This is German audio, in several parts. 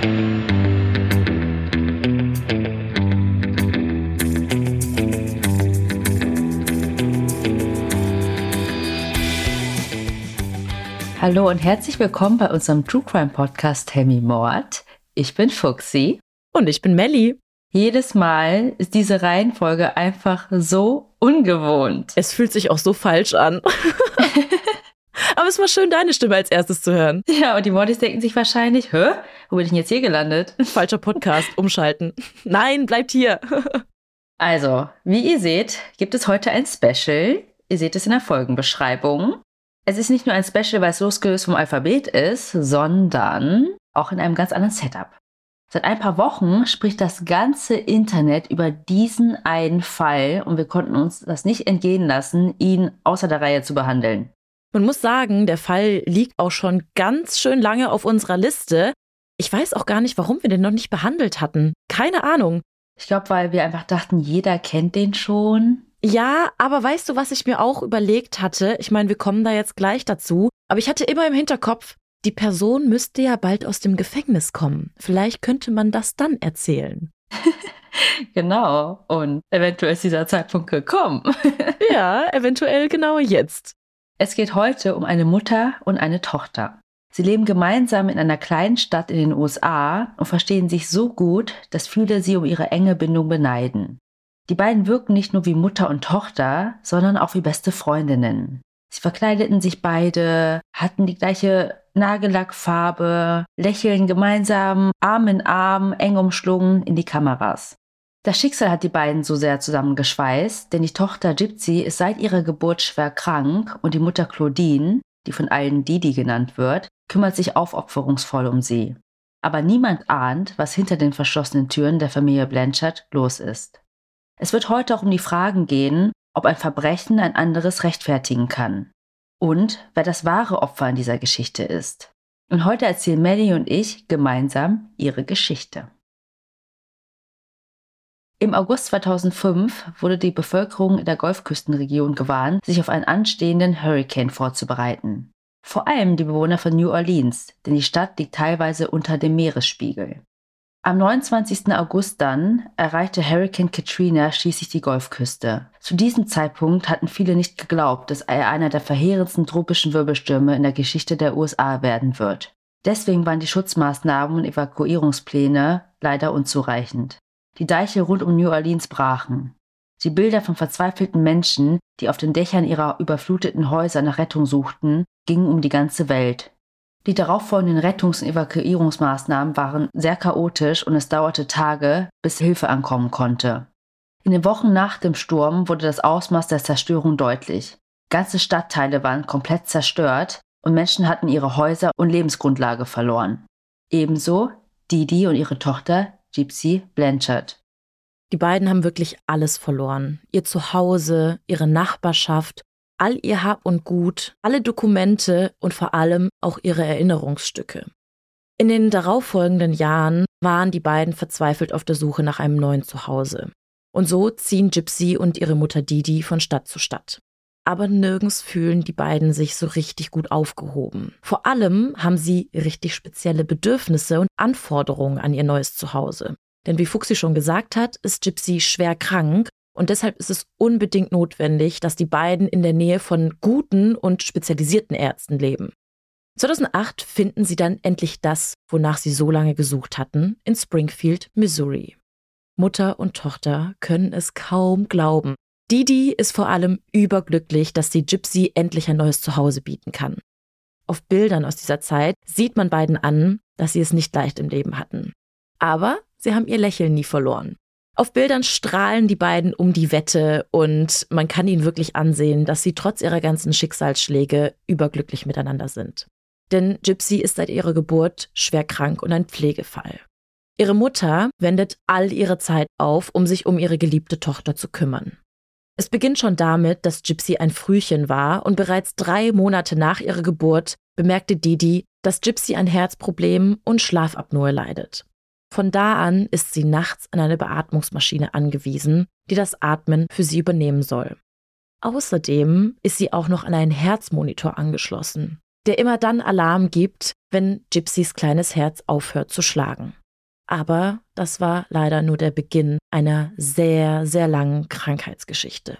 Hallo und herzlich willkommen bei unserem True Crime Podcast Hemi Mord. Ich bin Fuxi. Und ich bin Melli. Jedes Mal ist diese Reihenfolge einfach so ungewohnt. Es fühlt sich auch so falsch an. Aber es war schön, deine Stimme als erstes zu hören. Ja, und die Mordis denken sich wahrscheinlich, hä? Wo bin ich denn jetzt hier gelandet? Falscher Podcast, umschalten. Nein, bleibt hier. also, wie ihr seht, gibt es heute ein Special. Ihr seht es in der Folgenbeschreibung. Es ist nicht nur ein Special, weil es losgelöst vom Alphabet ist, sondern auch in einem ganz anderen Setup. Seit ein paar Wochen spricht das ganze Internet über diesen einen Fall und wir konnten uns das nicht entgehen lassen, ihn außer der Reihe zu behandeln. Man muss sagen, der Fall liegt auch schon ganz schön lange auf unserer Liste. Ich weiß auch gar nicht, warum wir den noch nicht behandelt hatten. Keine Ahnung. Ich glaube, weil wir einfach dachten, jeder kennt den schon. Ja, aber weißt du, was ich mir auch überlegt hatte? Ich meine, wir kommen da jetzt gleich dazu. Aber ich hatte immer im Hinterkopf, die Person müsste ja bald aus dem Gefängnis kommen. Vielleicht könnte man das dann erzählen. genau. Und eventuell ist dieser Zeitpunkt gekommen. ja, eventuell genau jetzt. Es geht heute um eine Mutter und eine Tochter. Sie leben gemeinsam in einer kleinen Stadt in den USA und verstehen sich so gut, dass viele sie um ihre enge Bindung beneiden. Die beiden wirken nicht nur wie Mutter und Tochter, sondern auch wie beste Freundinnen. Sie verkleideten sich beide, hatten die gleiche Nagellackfarbe, lächeln gemeinsam Arm in Arm, eng umschlungen in die Kameras. Das Schicksal hat die beiden so sehr zusammengeschweißt, denn die Tochter Gypsy ist seit ihrer Geburt schwer krank und die Mutter Claudine, die von allen Didi genannt wird, kümmert sich aufopferungsvoll um sie. Aber niemand ahnt, was hinter den verschlossenen Türen der Familie Blanchard los ist. Es wird heute auch um die Fragen gehen, ob ein Verbrechen ein anderes rechtfertigen kann und wer das wahre Opfer in dieser Geschichte ist. Und heute erzählen Melly und ich gemeinsam ihre Geschichte. Im August 2005 wurde die Bevölkerung in der Golfküstenregion gewarnt, sich auf einen anstehenden Hurricane vorzubereiten. Vor allem die Bewohner von New Orleans, denn die Stadt liegt teilweise unter dem Meeresspiegel. Am 29. August dann erreichte Hurricane Katrina schließlich die Golfküste. Zu diesem Zeitpunkt hatten viele nicht geglaubt, dass er einer der verheerendsten tropischen Wirbelstürme in der Geschichte der USA werden wird. Deswegen waren die Schutzmaßnahmen und Evakuierungspläne leider unzureichend. Die Deiche rund um New Orleans brachen. Die Bilder von verzweifelten Menschen, die auf den Dächern ihrer überfluteten Häuser nach Rettung suchten, gingen um die ganze Welt. Die darauffolgenden Rettungs- und Evakuierungsmaßnahmen waren sehr chaotisch und es dauerte Tage, bis Hilfe ankommen konnte. In den Wochen nach dem Sturm wurde das Ausmaß der Zerstörung deutlich. Ganze Stadtteile waren komplett zerstört und Menschen hatten ihre Häuser und Lebensgrundlage verloren. Ebenso Didi und ihre Tochter Gypsy Blanchard. Die beiden haben wirklich alles verloren. Ihr Zuhause, ihre Nachbarschaft all ihr Hab und Gut, alle Dokumente und vor allem auch ihre Erinnerungsstücke. In den darauffolgenden Jahren waren die beiden verzweifelt auf der Suche nach einem neuen Zuhause. Und so ziehen Gypsy und ihre Mutter Didi von Stadt zu Stadt. Aber nirgends fühlen die beiden sich so richtig gut aufgehoben. Vor allem haben sie richtig spezielle Bedürfnisse und Anforderungen an ihr neues Zuhause. Denn wie Fuxi schon gesagt hat, ist Gypsy schwer krank und deshalb ist es unbedingt notwendig, dass die beiden in der Nähe von guten und spezialisierten Ärzten leben. 2008 finden sie dann endlich das, wonach sie so lange gesucht hatten, in Springfield, Missouri. Mutter und Tochter können es kaum glauben. Didi ist vor allem überglücklich, dass die Gypsy endlich ein neues Zuhause bieten kann. Auf Bildern aus dieser Zeit sieht man beiden an, dass sie es nicht leicht im Leben hatten. Aber sie haben ihr Lächeln nie verloren. Auf Bildern strahlen die beiden um die Wette und man kann ihnen wirklich ansehen, dass sie trotz ihrer ganzen Schicksalsschläge überglücklich miteinander sind. Denn Gypsy ist seit ihrer Geburt schwer krank und ein Pflegefall. Ihre Mutter wendet all ihre Zeit auf, um sich um ihre geliebte Tochter zu kümmern. Es beginnt schon damit, dass Gypsy ein Frühchen war und bereits drei Monate nach ihrer Geburt bemerkte Didi, dass Gypsy ein Herzproblem und Schlafapnoe leidet. Von da an ist sie nachts an eine Beatmungsmaschine angewiesen, die das Atmen für sie übernehmen soll. Außerdem ist sie auch noch an einen Herzmonitor angeschlossen. der immer dann Alarm gibt, wenn Gypsys kleines Herz aufhört zu schlagen. Aber das war leider nur der Beginn einer sehr, sehr langen Krankheitsgeschichte.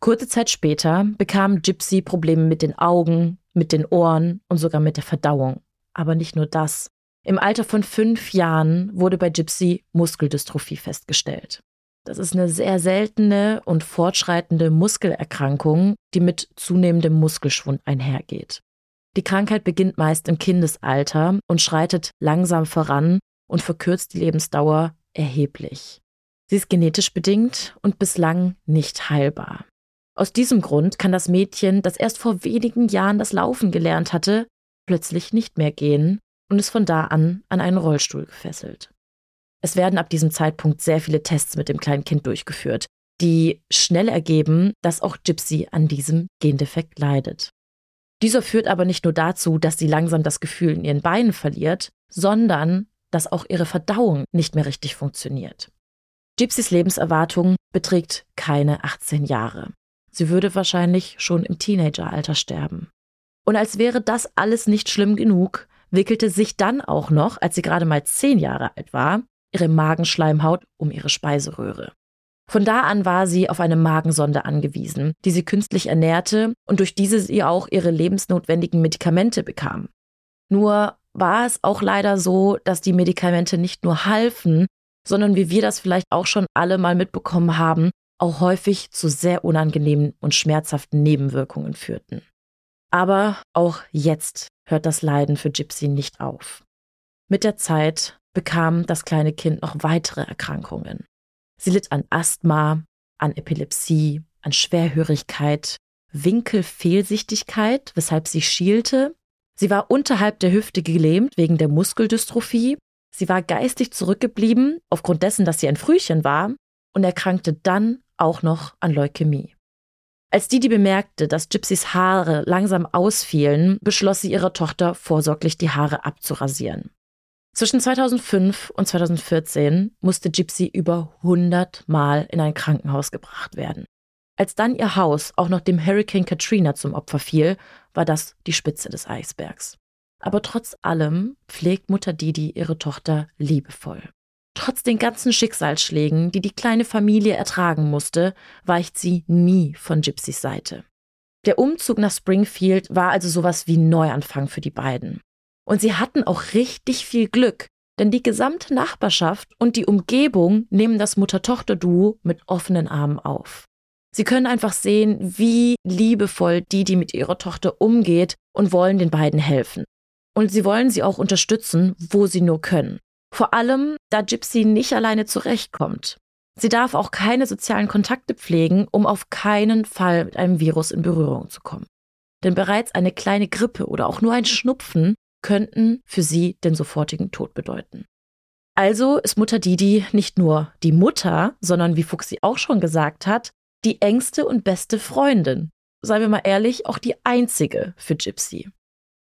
Kurze Zeit später bekam Gypsy Probleme mit den Augen, mit den Ohren und sogar mit der Verdauung. Aber nicht nur das. Im Alter von fünf Jahren wurde bei Gypsy Muskeldystrophie festgestellt. Das ist eine sehr seltene und fortschreitende Muskelerkrankung, die mit zunehmendem Muskelschwund einhergeht. Die Krankheit beginnt meist im Kindesalter und schreitet langsam voran und verkürzt die Lebensdauer erheblich. Sie ist genetisch bedingt und bislang nicht heilbar. Aus diesem Grund kann das Mädchen, das erst vor wenigen Jahren das Laufen gelernt hatte, plötzlich nicht mehr gehen und ist von da an an einen Rollstuhl gefesselt. Es werden ab diesem Zeitpunkt sehr viele Tests mit dem kleinen Kind durchgeführt, die schnell ergeben, dass auch Gypsy an diesem Gendefekt leidet. Dieser führt aber nicht nur dazu, dass sie langsam das Gefühl in ihren Beinen verliert, sondern dass auch ihre Verdauung nicht mehr richtig funktioniert. Gypsys Lebenserwartung beträgt keine 18 Jahre. Sie würde wahrscheinlich schon im Teenageralter sterben. Und als wäre das alles nicht schlimm genug, wickelte sich dann auch noch, als sie gerade mal zehn Jahre alt war, ihre Magenschleimhaut um ihre Speiseröhre. Von da an war sie auf eine Magensonde angewiesen, die sie künstlich ernährte und durch diese sie auch ihre lebensnotwendigen Medikamente bekam. Nur war es auch leider so, dass die Medikamente nicht nur halfen, sondern wie wir das vielleicht auch schon alle mal mitbekommen haben, auch häufig zu sehr unangenehmen und schmerzhaften Nebenwirkungen führten. Aber auch jetzt hört das Leiden für Gypsy nicht auf. Mit der Zeit bekam das kleine Kind noch weitere Erkrankungen. Sie litt an Asthma, an Epilepsie, an Schwerhörigkeit, Winkelfehlsichtigkeit, weshalb sie schielte. Sie war unterhalb der Hüfte gelähmt wegen der Muskeldystrophie. Sie war geistig zurückgeblieben, aufgrund dessen, dass sie ein Frühchen war, und erkrankte dann auch noch an Leukämie. Als Didi bemerkte, dass Gypsys Haare langsam ausfielen, beschloss sie ihrer Tochter vorsorglich die Haare abzurasieren. Zwischen 2005 und 2014 musste Gypsy über 100 Mal in ein Krankenhaus gebracht werden. Als dann ihr Haus auch noch dem Hurricane Katrina zum Opfer fiel, war das die Spitze des Eisbergs. Aber trotz allem pflegt Mutter Didi ihre Tochter liebevoll. Trotz den ganzen Schicksalsschlägen, die die kleine Familie ertragen musste, weicht sie nie von Gypsys Seite. Der Umzug nach Springfield war also sowas wie Neuanfang für die beiden. Und sie hatten auch richtig viel Glück, denn die gesamte Nachbarschaft und die Umgebung nehmen das Mutter-Tochter-Duo mit offenen Armen auf. Sie können einfach sehen, wie liebevoll Didi mit ihrer Tochter umgeht und wollen den beiden helfen. Und sie wollen sie auch unterstützen, wo sie nur können. Vor allem, da Gypsy nicht alleine zurechtkommt. Sie darf auch keine sozialen Kontakte pflegen, um auf keinen Fall mit einem Virus in Berührung zu kommen. Denn bereits eine kleine Grippe oder auch nur ein Schnupfen könnten für sie den sofortigen Tod bedeuten. Also ist Mutter Didi nicht nur die Mutter, sondern wie Fuchsi auch schon gesagt hat, die engste und beste Freundin. Seien wir mal ehrlich, auch die einzige für Gypsy.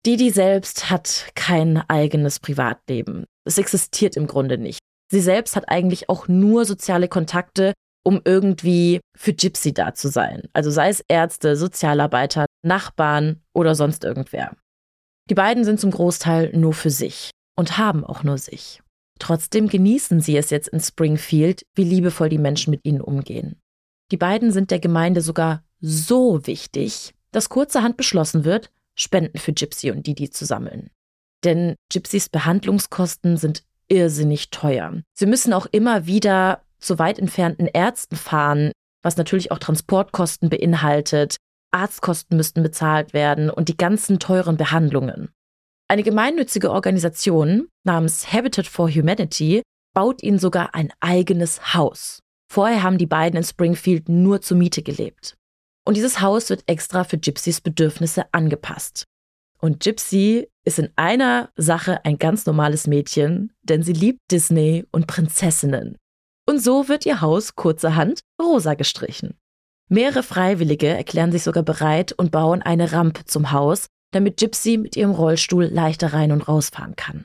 Didi selbst hat kein eigenes Privatleben. Es existiert im Grunde nicht. Sie selbst hat eigentlich auch nur soziale Kontakte, um irgendwie für Gypsy da zu sein. Also sei es Ärzte, Sozialarbeiter, Nachbarn oder sonst irgendwer. Die beiden sind zum Großteil nur für sich und haben auch nur sich. Trotzdem genießen sie es jetzt in Springfield, wie liebevoll die Menschen mit ihnen umgehen. Die beiden sind der Gemeinde sogar so wichtig, dass kurzerhand beschlossen wird, Spenden für Gypsy und Didi zu sammeln. Denn Gypsys Behandlungskosten sind irrsinnig teuer. Sie müssen auch immer wieder zu weit entfernten Ärzten fahren, was natürlich auch Transportkosten beinhaltet. Arztkosten müssten bezahlt werden und die ganzen teuren Behandlungen. Eine gemeinnützige Organisation namens Habitat for Humanity baut ihnen sogar ein eigenes Haus. Vorher haben die beiden in Springfield nur zur Miete gelebt. Und dieses Haus wird extra für Gypsys Bedürfnisse angepasst. Und Gypsy ist in einer Sache ein ganz normales Mädchen, denn sie liebt Disney und Prinzessinnen. Und so wird ihr Haus kurzerhand rosa gestrichen. Mehrere Freiwillige erklären sich sogar bereit und bauen eine Rampe zum Haus, damit Gypsy mit ihrem Rollstuhl leichter rein und rausfahren kann.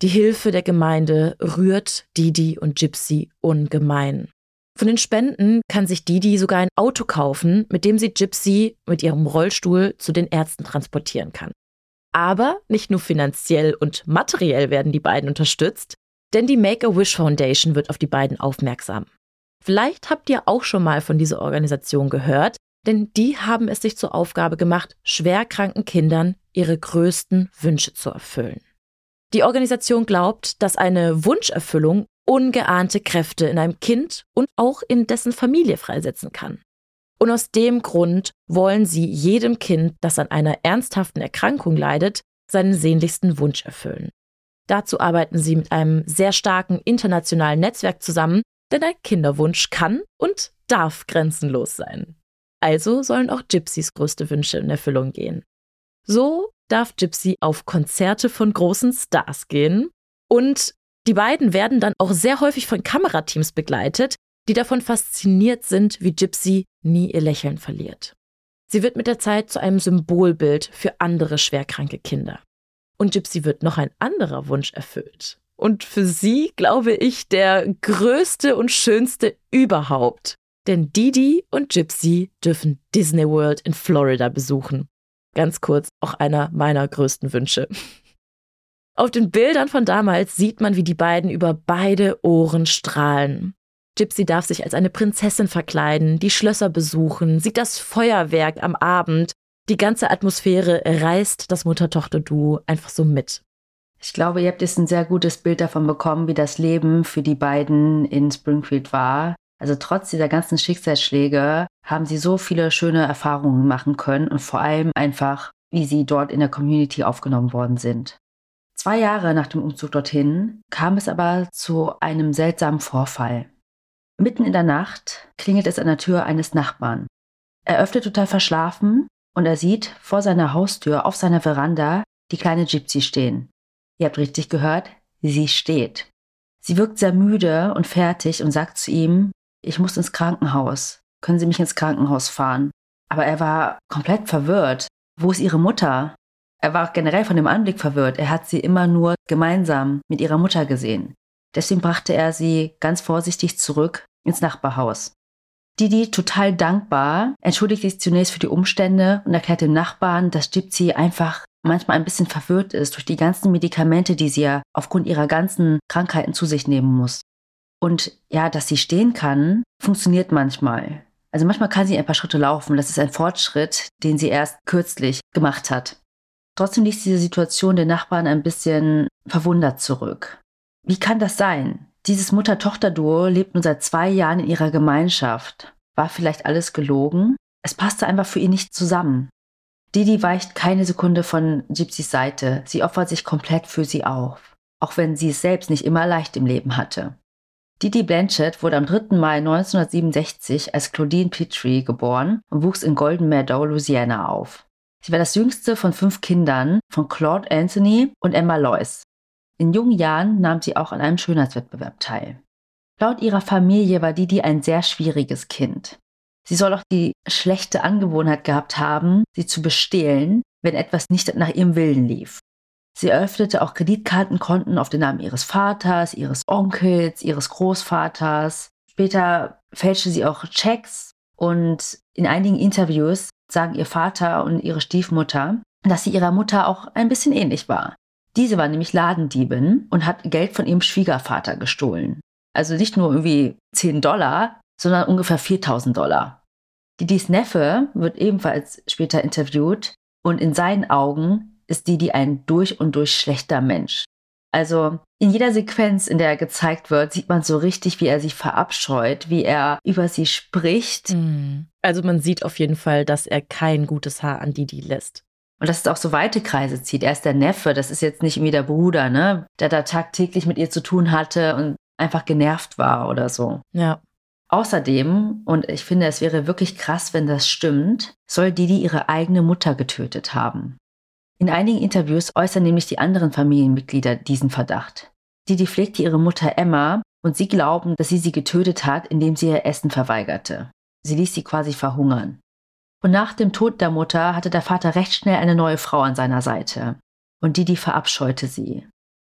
Die Hilfe der Gemeinde rührt Didi und Gypsy ungemein. Von den Spenden kann sich Didi sogar ein Auto kaufen, mit dem sie Gypsy mit ihrem Rollstuhl zu den Ärzten transportieren kann. Aber nicht nur finanziell und materiell werden die beiden unterstützt, denn die Make-A-Wish Foundation wird auf die beiden aufmerksam. Vielleicht habt ihr auch schon mal von dieser Organisation gehört, denn die haben es sich zur Aufgabe gemacht, schwerkranken Kindern ihre größten Wünsche zu erfüllen. Die Organisation glaubt, dass eine Wunscherfüllung ungeahnte Kräfte in einem Kind und auch in dessen Familie freisetzen kann. Und aus dem Grund wollen sie jedem Kind, das an einer ernsthaften Erkrankung leidet, seinen sehnlichsten Wunsch erfüllen. Dazu arbeiten sie mit einem sehr starken internationalen Netzwerk zusammen, denn ein Kinderwunsch kann und darf grenzenlos sein. Also sollen auch Gypsys größte Wünsche in Erfüllung gehen. So darf Gypsy auf Konzerte von großen Stars gehen und die beiden werden dann auch sehr häufig von Kamerateams begleitet, die davon fasziniert sind, wie Gypsy nie ihr Lächeln verliert. Sie wird mit der Zeit zu einem Symbolbild für andere schwerkranke Kinder. Und Gypsy wird noch ein anderer Wunsch erfüllt. Und für sie, glaube ich, der größte und schönste überhaupt. Denn Didi und Gypsy dürfen Disney World in Florida besuchen. Ganz kurz, auch einer meiner größten Wünsche. Auf den Bildern von damals sieht man, wie die beiden über beide Ohren strahlen. Gypsy darf sich als eine Prinzessin verkleiden, die Schlösser besuchen, sieht das Feuerwerk am Abend. Die ganze Atmosphäre reißt das Mutter-Tochter-Duo einfach so mit. Ich glaube, ihr habt jetzt ein sehr gutes Bild davon bekommen, wie das Leben für die beiden in Springfield war. Also trotz dieser ganzen Schicksalsschläge haben sie so viele schöne Erfahrungen machen können und vor allem einfach, wie sie dort in der Community aufgenommen worden sind. Zwei Jahre nach dem Umzug dorthin kam es aber zu einem seltsamen Vorfall. Mitten in der Nacht klingelt es an der Tür eines Nachbarn. Er öffnet total verschlafen und er sieht vor seiner Haustür auf seiner Veranda die kleine Gypsy stehen. Ihr habt richtig gehört, sie steht. Sie wirkt sehr müde und fertig und sagt zu ihm, ich muss ins Krankenhaus. Können Sie mich ins Krankenhaus fahren? Aber er war komplett verwirrt. Wo ist Ihre Mutter? Er war generell von dem Anblick verwirrt. Er hat sie immer nur gemeinsam mit ihrer Mutter gesehen. Deswegen brachte er sie ganz vorsichtig zurück ins Nachbarhaus. Didi, total dankbar, entschuldigt sich zunächst für die Umstände und erklärt dem Nachbarn, dass Gypsy einfach manchmal ein bisschen verwirrt ist durch die ganzen Medikamente, die sie ja aufgrund ihrer ganzen Krankheiten zu sich nehmen muss. Und ja, dass sie stehen kann, funktioniert manchmal. Also manchmal kann sie ein paar Schritte laufen. Das ist ein Fortschritt, den sie erst kürzlich gemacht hat. Trotzdem ließ diese Situation den Nachbarn ein bisschen verwundert zurück. Wie kann das sein? Dieses Mutter-Tochter-Duo lebt nun seit zwei Jahren in ihrer Gemeinschaft. War vielleicht alles gelogen? Es passte einfach für ihn nicht zusammen. Didi weicht keine Sekunde von Gypsys Seite. Sie opfert sich komplett für sie auf. Auch wenn sie es selbst nicht immer leicht im Leben hatte. Didi Blanchett wurde am 3. Mai 1967 als Claudine Petrie geboren und wuchs in Golden Meadow, Louisiana auf. Sie war das jüngste von fünf Kindern von Claude Anthony und Emma Lois. In jungen Jahren nahm sie auch an einem Schönheitswettbewerb teil. Laut ihrer Familie war Didi ein sehr schwieriges Kind. Sie soll auch die schlechte Angewohnheit gehabt haben, sie zu bestehlen, wenn etwas nicht nach ihrem Willen lief. Sie eröffnete auch Kreditkartenkonten auf den Namen ihres Vaters, ihres Onkels, ihres Großvaters. Später fälschte sie auch Checks und in einigen Interviews sagen ihr Vater und ihre Stiefmutter, dass sie ihrer Mutter auch ein bisschen ähnlich war. Diese war nämlich Ladendiebin und hat Geld von ihrem Schwiegervater gestohlen. Also nicht nur irgendwie 10 Dollar, sondern ungefähr 4000 Dollar. Didis Neffe wird ebenfalls später interviewt und in seinen Augen ist Didi ein durch und durch schlechter Mensch. Also in jeder Sequenz, in der er gezeigt wird, sieht man so richtig, wie er sich verabscheut, wie er über sie spricht. Mhm. Also man sieht auf jeden Fall, dass er kein gutes Haar an Didi lässt. Und dass es auch so weite Kreise zieht. Er ist der Neffe, das ist jetzt nicht irgendwie der Bruder, ne? Der da tagtäglich mit ihr zu tun hatte und einfach genervt war oder so. Ja. Außerdem, und ich finde, es wäre wirklich krass, wenn das stimmt, soll Didi ihre eigene Mutter getötet haben. In einigen Interviews äußern nämlich die anderen Familienmitglieder diesen Verdacht. Didi pflegte ihre Mutter Emma und sie glauben, dass sie sie getötet hat, indem sie ihr Essen verweigerte. Sie ließ sie quasi verhungern. Und nach dem Tod der Mutter hatte der Vater recht schnell eine neue Frau an seiner Seite. Und Didi verabscheute sie.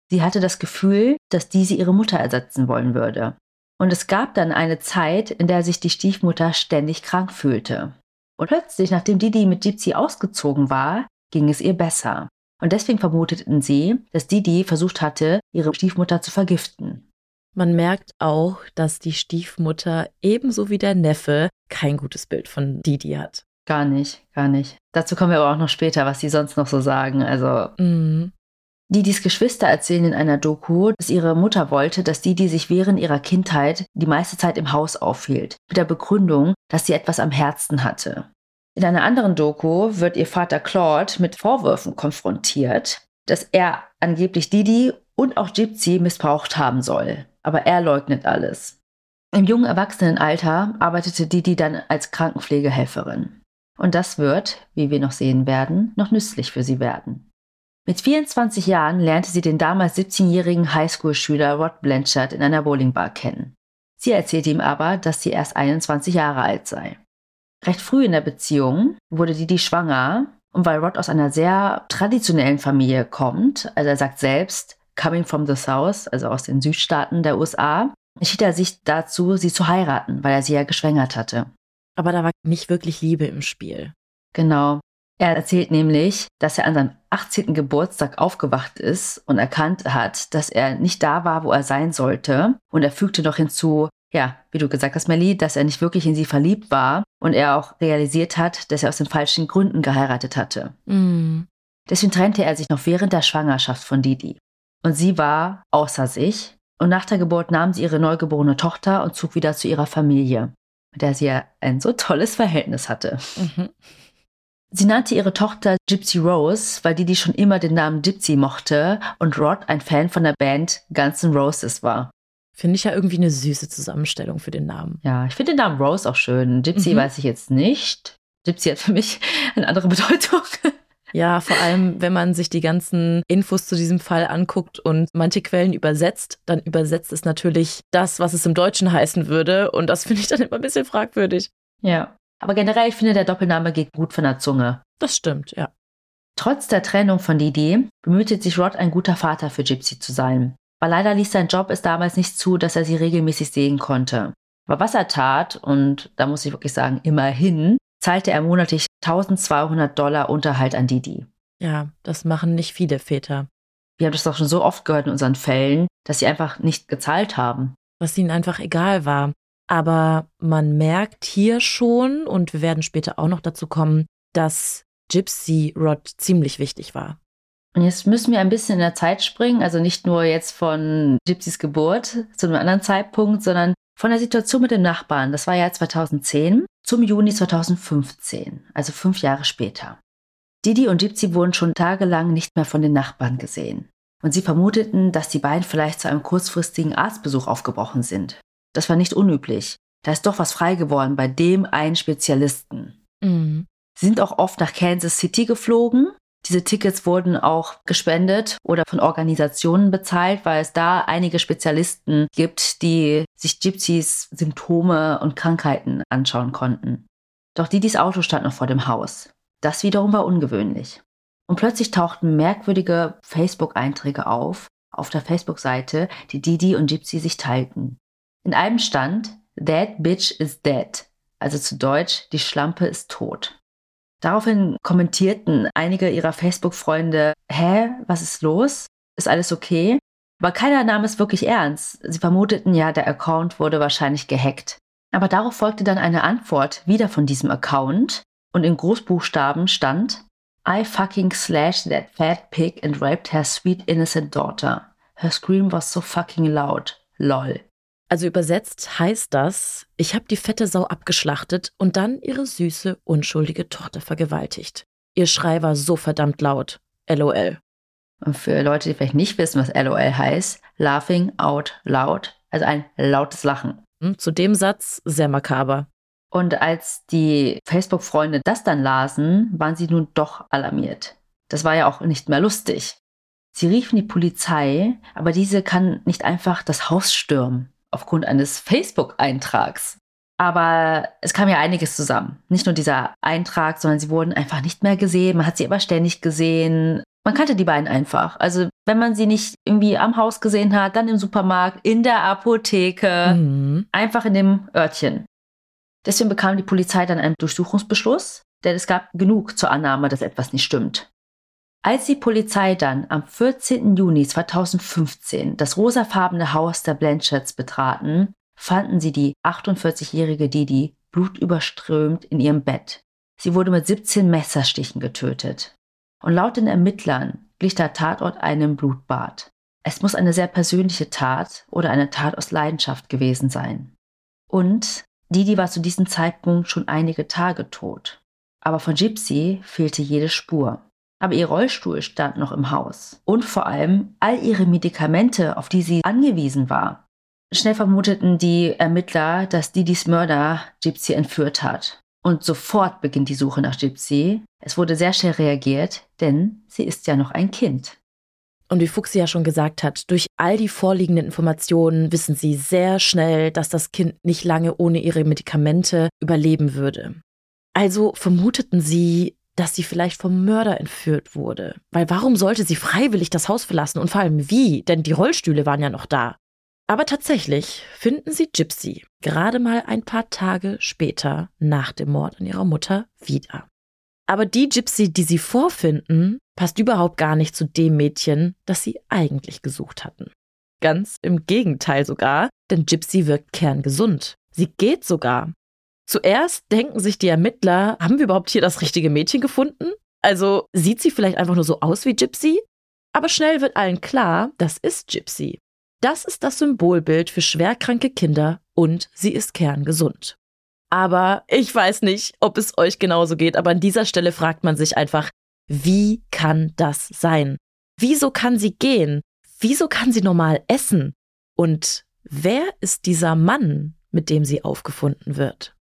Sie hatte das Gefühl, dass diese ihre Mutter ersetzen wollen würde. Und es gab dann eine Zeit, in der sich die Stiefmutter ständig krank fühlte. Und plötzlich, nachdem Didi mit Gypsy ausgezogen war, ging es ihr besser. Und deswegen vermuteten sie, dass Didi versucht hatte, ihre Stiefmutter zu vergiften. Man merkt auch, dass die Stiefmutter ebenso wie der Neffe kein gutes Bild von Didi hat. Gar nicht, gar nicht. Dazu kommen wir aber auch noch später, was sie sonst noch so sagen. Also. Mhm. Didis Geschwister erzählen in einer Doku, dass ihre Mutter wollte, dass Didi sich während ihrer Kindheit die meiste Zeit im Haus aufhielt, mit der Begründung, dass sie etwas am Herzen hatte. In einer anderen Doku wird ihr Vater Claude mit Vorwürfen konfrontiert, dass er angeblich Didi und auch Gypsy missbraucht haben soll. Aber er leugnet alles. Im jungen Erwachsenenalter arbeitete Didi dann als Krankenpflegehelferin. Und das wird, wie wir noch sehen werden, noch nützlich für sie werden. Mit 24 Jahren lernte sie den damals 17-jährigen Highschool-Schüler Rod Blanchard in einer Bowlingbar kennen. Sie erzählte ihm aber, dass sie erst 21 Jahre alt sei. Recht früh in der Beziehung wurde Didi schwanger und weil Rod aus einer sehr traditionellen Familie kommt, also er sagt selbst, coming from the South, also aus den Südstaaten der USA, entschied er sich dazu, sie zu heiraten, weil er sie ja geschwängert hatte. Aber da war nicht wirklich Liebe im Spiel. Genau. Er erzählt nämlich, dass er an seinem 18. Geburtstag aufgewacht ist und erkannt hat, dass er nicht da war, wo er sein sollte. Und er fügte noch hinzu, ja, wie du gesagt hast, Melly, dass er nicht wirklich in sie verliebt war und er auch realisiert hat, dass er aus den falschen Gründen geheiratet hatte. Mm. Deswegen trennte er sich noch während der Schwangerschaft von Didi. Und sie war außer sich. Und nach der Geburt nahm sie ihre neugeborene Tochter und zog wieder zu ihrer Familie mit der sie ja ein so tolles Verhältnis hatte. Mhm. Sie nannte ihre Tochter Gypsy Rose, weil die schon immer den Namen Gypsy mochte und Rod ein Fan von der Band Guns N' Roses war. Finde ich ja irgendwie eine süße Zusammenstellung für den Namen. Ja, ich finde den Namen Rose auch schön. Gypsy mhm. weiß ich jetzt nicht. Gypsy hat für mich eine andere Bedeutung. Ja, vor allem, wenn man sich die ganzen Infos zu diesem Fall anguckt und manche Quellen übersetzt, dann übersetzt es natürlich das, was es im Deutschen heißen würde. Und das finde ich dann immer ein bisschen fragwürdig. Ja. Aber generell, ich finde, der Doppelname geht gut von der Zunge. Das stimmt, ja. Trotz der Trennung von Didi bemühte sich Rod, ein guter Vater für Gypsy zu sein. Aber leider ließ sein Job es damals nicht zu, dass er sie regelmäßig sehen konnte. Aber was er tat, und da muss ich wirklich sagen, immerhin, zahlte er monatlich 1200 Dollar Unterhalt an Didi. Ja, das machen nicht viele Väter. Wir haben das doch schon so oft gehört in unseren Fällen, dass sie einfach nicht gezahlt haben. Was ihnen einfach egal war. Aber man merkt hier schon, und wir werden später auch noch dazu kommen, dass Gypsy Rod ziemlich wichtig war. Und jetzt müssen wir ein bisschen in der Zeit springen, also nicht nur jetzt von Gypsys Geburt zu einem anderen Zeitpunkt, sondern von der Situation mit dem Nachbarn. Das war ja 2010 zum Juni 2015, also fünf Jahre später. Didi und Gypsy wurden schon tagelang nicht mehr von den Nachbarn gesehen. Und sie vermuteten, dass die beiden vielleicht zu einem kurzfristigen Arztbesuch aufgebrochen sind. Das war nicht unüblich. Da ist doch was frei geworden bei dem einen Spezialisten. Mhm. Sie sind auch oft nach Kansas City geflogen. Diese Tickets wurden auch gespendet oder von Organisationen bezahlt, weil es da einige Spezialisten gibt, die sich Gypsys Symptome und Krankheiten anschauen konnten. Doch Didis Auto stand noch vor dem Haus. Das wiederum war ungewöhnlich. Und plötzlich tauchten merkwürdige Facebook-Einträge auf, auf der Facebook-Seite, die Didi und Gypsy sich teilten. In einem stand, That bitch is dead. Also zu Deutsch, die Schlampe ist tot. Daraufhin kommentierten einige ihrer Facebook-Freunde, hä, was ist los? Ist alles okay? Aber keiner nahm es wirklich ernst. Sie vermuteten ja, der Account wurde wahrscheinlich gehackt. Aber darauf folgte dann eine Antwort wieder von diesem Account und in Großbuchstaben stand I fucking slashed that fat pig and raped her sweet innocent daughter. Her scream was so fucking loud. Lol. Also übersetzt heißt das, ich habe die fette Sau abgeschlachtet und dann ihre süße, unschuldige Tochter vergewaltigt. Ihr Schrei war so verdammt laut. LOL. Und für Leute, die vielleicht nicht wissen, was LOL heißt, laughing out loud, also ein lautes Lachen. Hm, zu dem Satz sehr makaber. Und als die Facebook-Freunde das dann lasen, waren sie nun doch alarmiert. Das war ja auch nicht mehr lustig. Sie riefen die Polizei, aber diese kann nicht einfach das Haus stürmen aufgrund eines Facebook-Eintrags. Aber es kam ja einiges zusammen. Nicht nur dieser Eintrag, sondern sie wurden einfach nicht mehr gesehen. Man hat sie aber ständig gesehen. Man kannte die beiden einfach. Also wenn man sie nicht irgendwie am Haus gesehen hat, dann im Supermarkt, in der Apotheke, mhm. einfach in dem Örtchen. Deswegen bekam die Polizei dann einen Durchsuchungsbeschluss, denn es gab genug zur Annahme, dass etwas nicht stimmt. Als die Polizei dann am 14. Juni 2015 das rosafarbene Haus der Blanchards betraten, fanden sie die 48-jährige Didi blutüberströmt in ihrem Bett. Sie wurde mit 17 Messerstichen getötet. Und laut den Ermittlern glich der Tatort einem Blutbad. Es muss eine sehr persönliche Tat oder eine Tat aus Leidenschaft gewesen sein. Und Didi war zu diesem Zeitpunkt schon einige Tage tot. Aber von Gypsy fehlte jede Spur. Aber ihr Rollstuhl stand noch im Haus. Und vor allem all ihre Medikamente, auf die sie angewiesen war. Schnell vermuteten die Ermittler, dass Didis Mörder Gypsy entführt hat. Und sofort beginnt die Suche nach Gypsy. Es wurde sehr schnell reagiert, denn sie ist ja noch ein Kind. Und wie Fuchsi ja schon gesagt hat, durch all die vorliegenden Informationen wissen sie sehr schnell, dass das Kind nicht lange ohne ihre Medikamente überleben würde. Also vermuteten sie, dass sie vielleicht vom Mörder entführt wurde. Weil warum sollte sie freiwillig das Haus verlassen und vor allem wie? Denn die Rollstühle waren ja noch da. Aber tatsächlich finden sie Gypsy gerade mal ein paar Tage später nach dem Mord an ihrer Mutter wieder. Aber die Gypsy, die sie vorfinden, passt überhaupt gar nicht zu dem Mädchen, das sie eigentlich gesucht hatten. Ganz im Gegenteil sogar, denn Gypsy wirkt kerngesund. Sie geht sogar. Zuerst denken sich die Ermittler, haben wir überhaupt hier das richtige Mädchen gefunden? Also sieht sie vielleicht einfach nur so aus wie Gypsy? Aber schnell wird allen klar, das ist Gypsy. Das ist das Symbolbild für schwerkranke Kinder und sie ist kerngesund. Aber ich weiß nicht, ob es euch genauso geht, aber an dieser Stelle fragt man sich einfach, wie kann das sein? Wieso kann sie gehen? Wieso kann sie normal essen? Und wer ist dieser Mann, mit dem sie aufgefunden wird?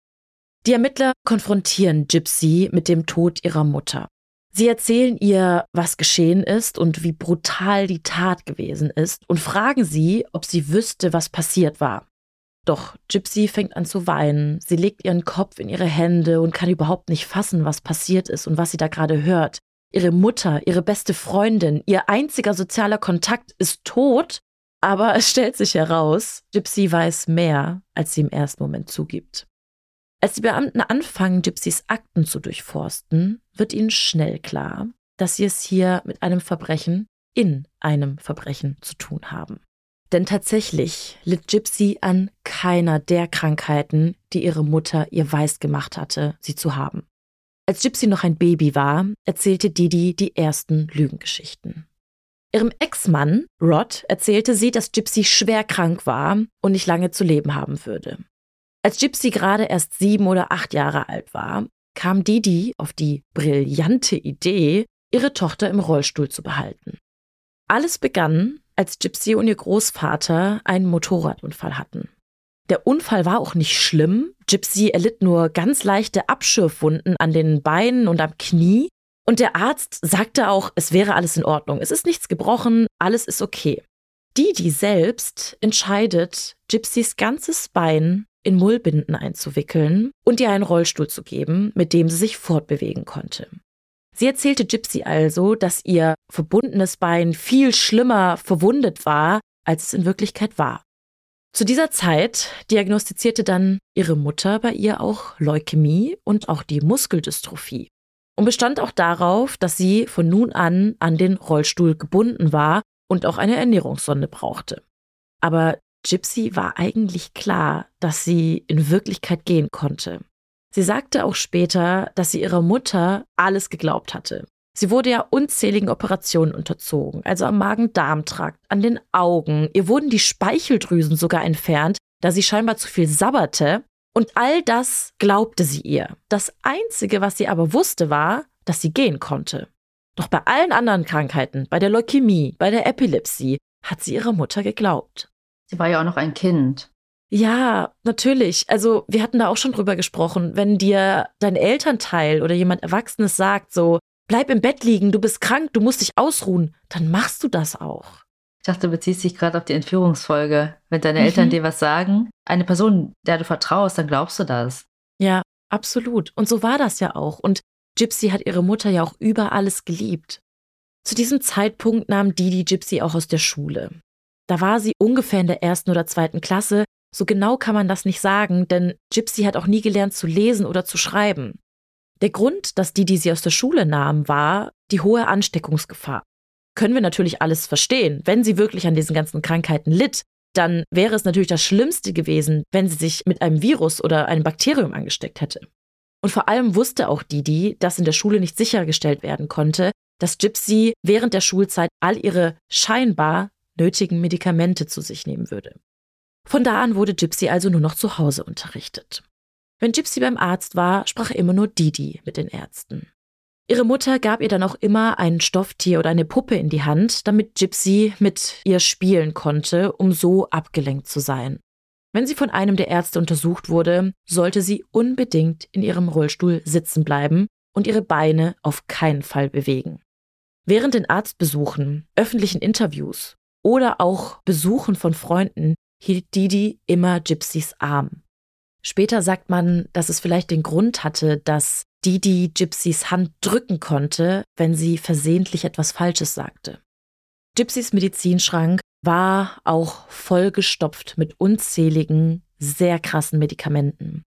Die Ermittler konfrontieren Gypsy mit dem Tod ihrer Mutter. Sie erzählen ihr, was geschehen ist und wie brutal die Tat gewesen ist und fragen sie, ob sie wüsste, was passiert war. Doch Gypsy fängt an zu weinen. Sie legt ihren Kopf in ihre Hände und kann überhaupt nicht fassen, was passiert ist und was sie da gerade hört. Ihre Mutter, ihre beste Freundin, ihr einziger sozialer Kontakt ist tot, aber es stellt sich heraus, Gypsy weiß mehr, als sie im ersten Moment zugibt. Als die Beamten anfangen, Gypsys Akten zu durchforsten, wird ihnen schnell klar, dass sie es hier mit einem Verbrechen in einem Verbrechen zu tun haben. Denn tatsächlich litt Gypsy an keiner der Krankheiten, die ihre Mutter ihr weiß gemacht hatte, sie zu haben. Als Gypsy noch ein Baby war, erzählte Didi die ersten Lügengeschichten. Ihrem Ex-Mann, Rod, erzählte sie, dass Gypsy schwer krank war und nicht lange zu leben haben würde. Als Gypsy gerade erst sieben oder acht Jahre alt war, kam Didi auf die brillante Idee, ihre Tochter im Rollstuhl zu behalten. Alles begann, als Gypsy und ihr Großvater einen Motorradunfall hatten. Der Unfall war auch nicht schlimm. Gypsy erlitt nur ganz leichte Abschürfwunden an den Beinen und am Knie. Und der Arzt sagte auch, es wäre alles in Ordnung. Es ist nichts gebrochen, alles ist okay. Didi selbst entscheidet, Gypsys ganzes Bein in Mullbinden einzuwickeln und ihr einen Rollstuhl zu geben, mit dem sie sich fortbewegen konnte. Sie erzählte Gypsy also, dass ihr verbundenes Bein viel schlimmer verwundet war, als es in Wirklichkeit war. Zu dieser Zeit diagnostizierte dann ihre Mutter bei ihr auch Leukämie und auch die Muskeldystrophie und bestand auch darauf, dass sie von nun an an den Rollstuhl gebunden war und auch eine Ernährungssonde brauchte. Aber Gypsy war eigentlich klar, dass sie in Wirklichkeit gehen konnte. Sie sagte auch später, dass sie ihrer Mutter alles geglaubt hatte. Sie wurde ja unzähligen Operationen unterzogen, also am Magen-Darm-Trakt, an den Augen. Ihr wurden die Speicheldrüsen sogar entfernt, da sie scheinbar zu viel sabberte. Und all das glaubte sie ihr. Das Einzige, was sie aber wusste, war, dass sie gehen konnte. Doch bei allen anderen Krankheiten, bei der Leukämie, bei der Epilepsie, hat sie ihrer Mutter geglaubt. Sie war ja auch noch ein Kind. Ja, natürlich. Also wir hatten da auch schon drüber gesprochen. Wenn dir dein Elternteil oder jemand Erwachsenes sagt, so, bleib im Bett liegen, du bist krank, du musst dich ausruhen, dann machst du das auch. Ich dachte, du beziehst dich gerade auf die Entführungsfolge. Wenn deine Eltern mhm. dir was sagen, eine Person, der du vertraust, dann glaubst du das. Ja, absolut. Und so war das ja auch. Und Gypsy hat ihre Mutter ja auch über alles geliebt. Zu diesem Zeitpunkt nahm Didi Gypsy auch aus der Schule. Da war sie ungefähr in der ersten oder zweiten Klasse. So genau kann man das nicht sagen, denn Gypsy hat auch nie gelernt zu lesen oder zu schreiben. Der Grund, dass Didi sie aus der Schule nahm, war die hohe Ansteckungsgefahr. Können wir natürlich alles verstehen. Wenn sie wirklich an diesen ganzen Krankheiten litt, dann wäre es natürlich das Schlimmste gewesen, wenn sie sich mit einem Virus oder einem Bakterium angesteckt hätte. Und vor allem wusste auch Didi, dass in der Schule nicht sichergestellt werden konnte, dass Gypsy während der Schulzeit all ihre scheinbar nötigen Medikamente zu sich nehmen würde. Von da an wurde Gypsy also nur noch zu Hause unterrichtet. Wenn Gypsy beim Arzt war, sprach immer nur Didi mit den Ärzten. Ihre Mutter gab ihr dann auch immer ein Stofftier oder eine Puppe in die Hand, damit Gypsy mit ihr spielen konnte, um so abgelenkt zu sein. Wenn sie von einem der Ärzte untersucht wurde, sollte sie unbedingt in ihrem Rollstuhl sitzen bleiben und ihre Beine auf keinen Fall bewegen. Während den Arztbesuchen, öffentlichen Interviews oder auch Besuchen von Freunden hielt Didi immer Gypsys Arm. Später sagt man, dass es vielleicht den Grund hatte, dass Didi Gypsys Hand drücken konnte, wenn sie versehentlich etwas Falsches sagte. Gypsys Medizinschrank war auch vollgestopft mit unzähligen, sehr krassen Medikamenten.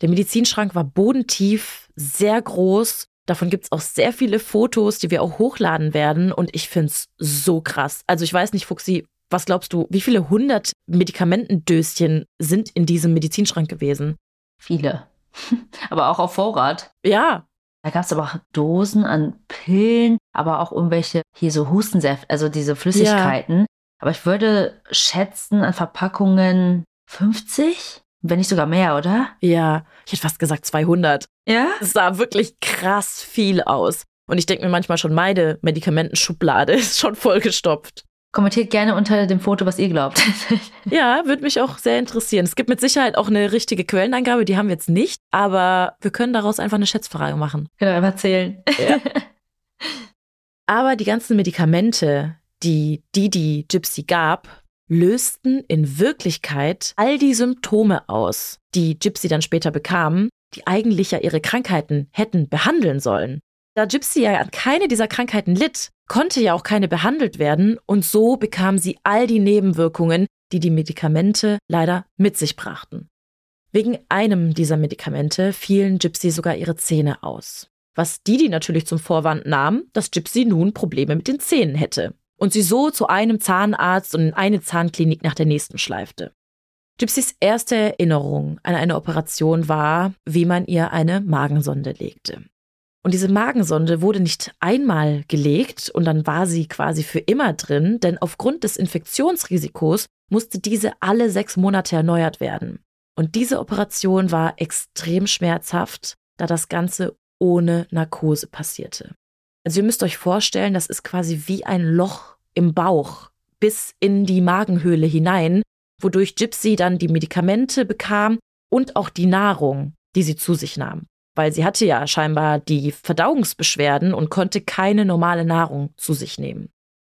Der Medizinschrank war bodentief, sehr groß. Davon gibt es auch sehr viele Fotos, die wir auch hochladen werden. Und ich finde es so krass. Also ich weiß nicht, Fuxi, was glaubst du, wie viele hundert Medikamentendöschen sind in diesem Medizinschrank gewesen? Viele. aber auch auf Vorrat. Ja. Da gab es aber auch Dosen an Pillen, aber auch irgendwelche hier so Hustensäfte, also diese Flüssigkeiten. Ja. Aber ich würde schätzen an Verpackungen 50, wenn nicht sogar mehr, oder? Ja, ich hätte fast gesagt 200. Ja? Es sah wirklich krass viel aus. Und ich denke mir manchmal schon, meine Medikamentenschublade ist schon vollgestopft. Kommentiert gerne unter dem Foto, was ihr glaubt. ja, würde mich auch sehr interessieren. Es gibt mit Sicherheit auch eine richtige Quellenangabe, die haben wir jetzt nicht, aber wir können daraus einfach eine Schätzfrage machen. Genau, einfach zählen. Ja. aber die ganzen Medikamente, die Didi Gypsy gab, lösten in Wirklichkeit all die Symptome aus, die Gypsy dann später bekam, die eigentlich ja ihre Krankheiten hätten behandeln sollen. Da Gypsy ja an keine dieser Krankheiten litt, konnte ja auch keine behandelt werden und so bekam sie all die Nebenwirkungen, die die Medikamente leider mit sich brachten. Wegen einem dieser Medikamente fielen Gypsy sogar ihre Zähne aus. Was Didi natürlich zum Vorwand nahm, dass Gypsy nun Probleme mit den Zähnen hätte und sie so zu einem Zahnarzt und in eine Zahnklinik nach der nächsten schleifte. Gypsys erste Erinnerung an eine Operation war, wie man ihr eine Magensonde legte. Und diese Magensonde wurde nicht einmal gelegt und dann war sie quasi für immer drin, denn aufgrund des Infektionsrisikos musste diese alle sechs Monate erneuert werden. Und diese Operation war extrem schmerzhaft, da das Ganze ohne Narkose passierte. Also ihr müsst euch vorstellen, das ist quasi wie ein Loch im Bauch bis in die Magenhöhle hinein, wodurch Gypsy dann die Medikamente bekam und auch die Nahrung, die sie zu sich nahm weil sie hatte ja scheinbar die Verdauungsbeschwerden und konnte keine normale Nahrung zu sich nehmen.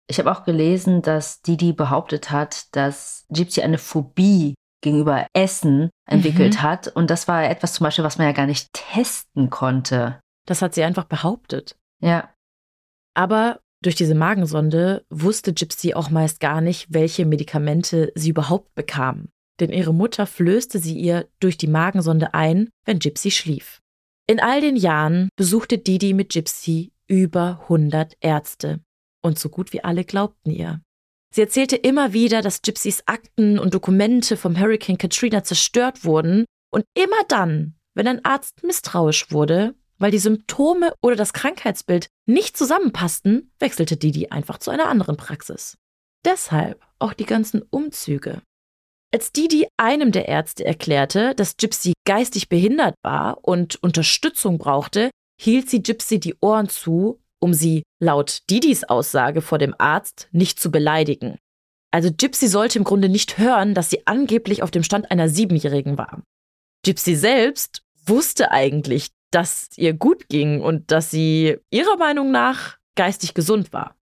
Ich habe auch gelesen, dass Didi behauptet hat, dass Gypsy eine Phobie gegenüber Essen entwickelt mhm. hat. Und das war etwas zum Beispiel, was man ja gar nicht testen konnte. Das hat sie einfach behauptet. Ja. Aber durch diese Magensonde wusste Gypsy auch meist gar nicht, welche Medikamente sie überhaupt bekam. Denn ihre Mutter flößte sie ihr durch die Magensonde ein, wenn Gypsy schlief. In all den Jahren besuchte Didi mit Gypsy über 100 Ärzte. Und so gut wie alle glaubten ihr. Sie erzählte immer wieder, dass Gypsys Akten und Dokumente vom Hurricane Katrina zerstört wurden. Und immer dann, wenn ein Arzt misstrauisch wurde, weil die Symptome oder das Krankheitsbild nicht zusammenpassten, wechselte Didi einfach zu einer anderen Praxis. Deshalb auch die ganzen Umzüge. Als Didi einem der Ärzte erklärte, dass Gypsy geistig behindert war und Unterstützung brauchte, hielt sie Gypsy die Ohren zu, um sie laut Didis Aussage vor dem Arzt nicht zu beleidigen. Also Gypsy sollte im Grunde nicht hören, dass sie angeblich auf dem Stand einer Siebenjährigen war. Gypsy selbst wusste eigentlich, dass ihr gut ging und dass sie ihrer Meinung nach geistig gesund war.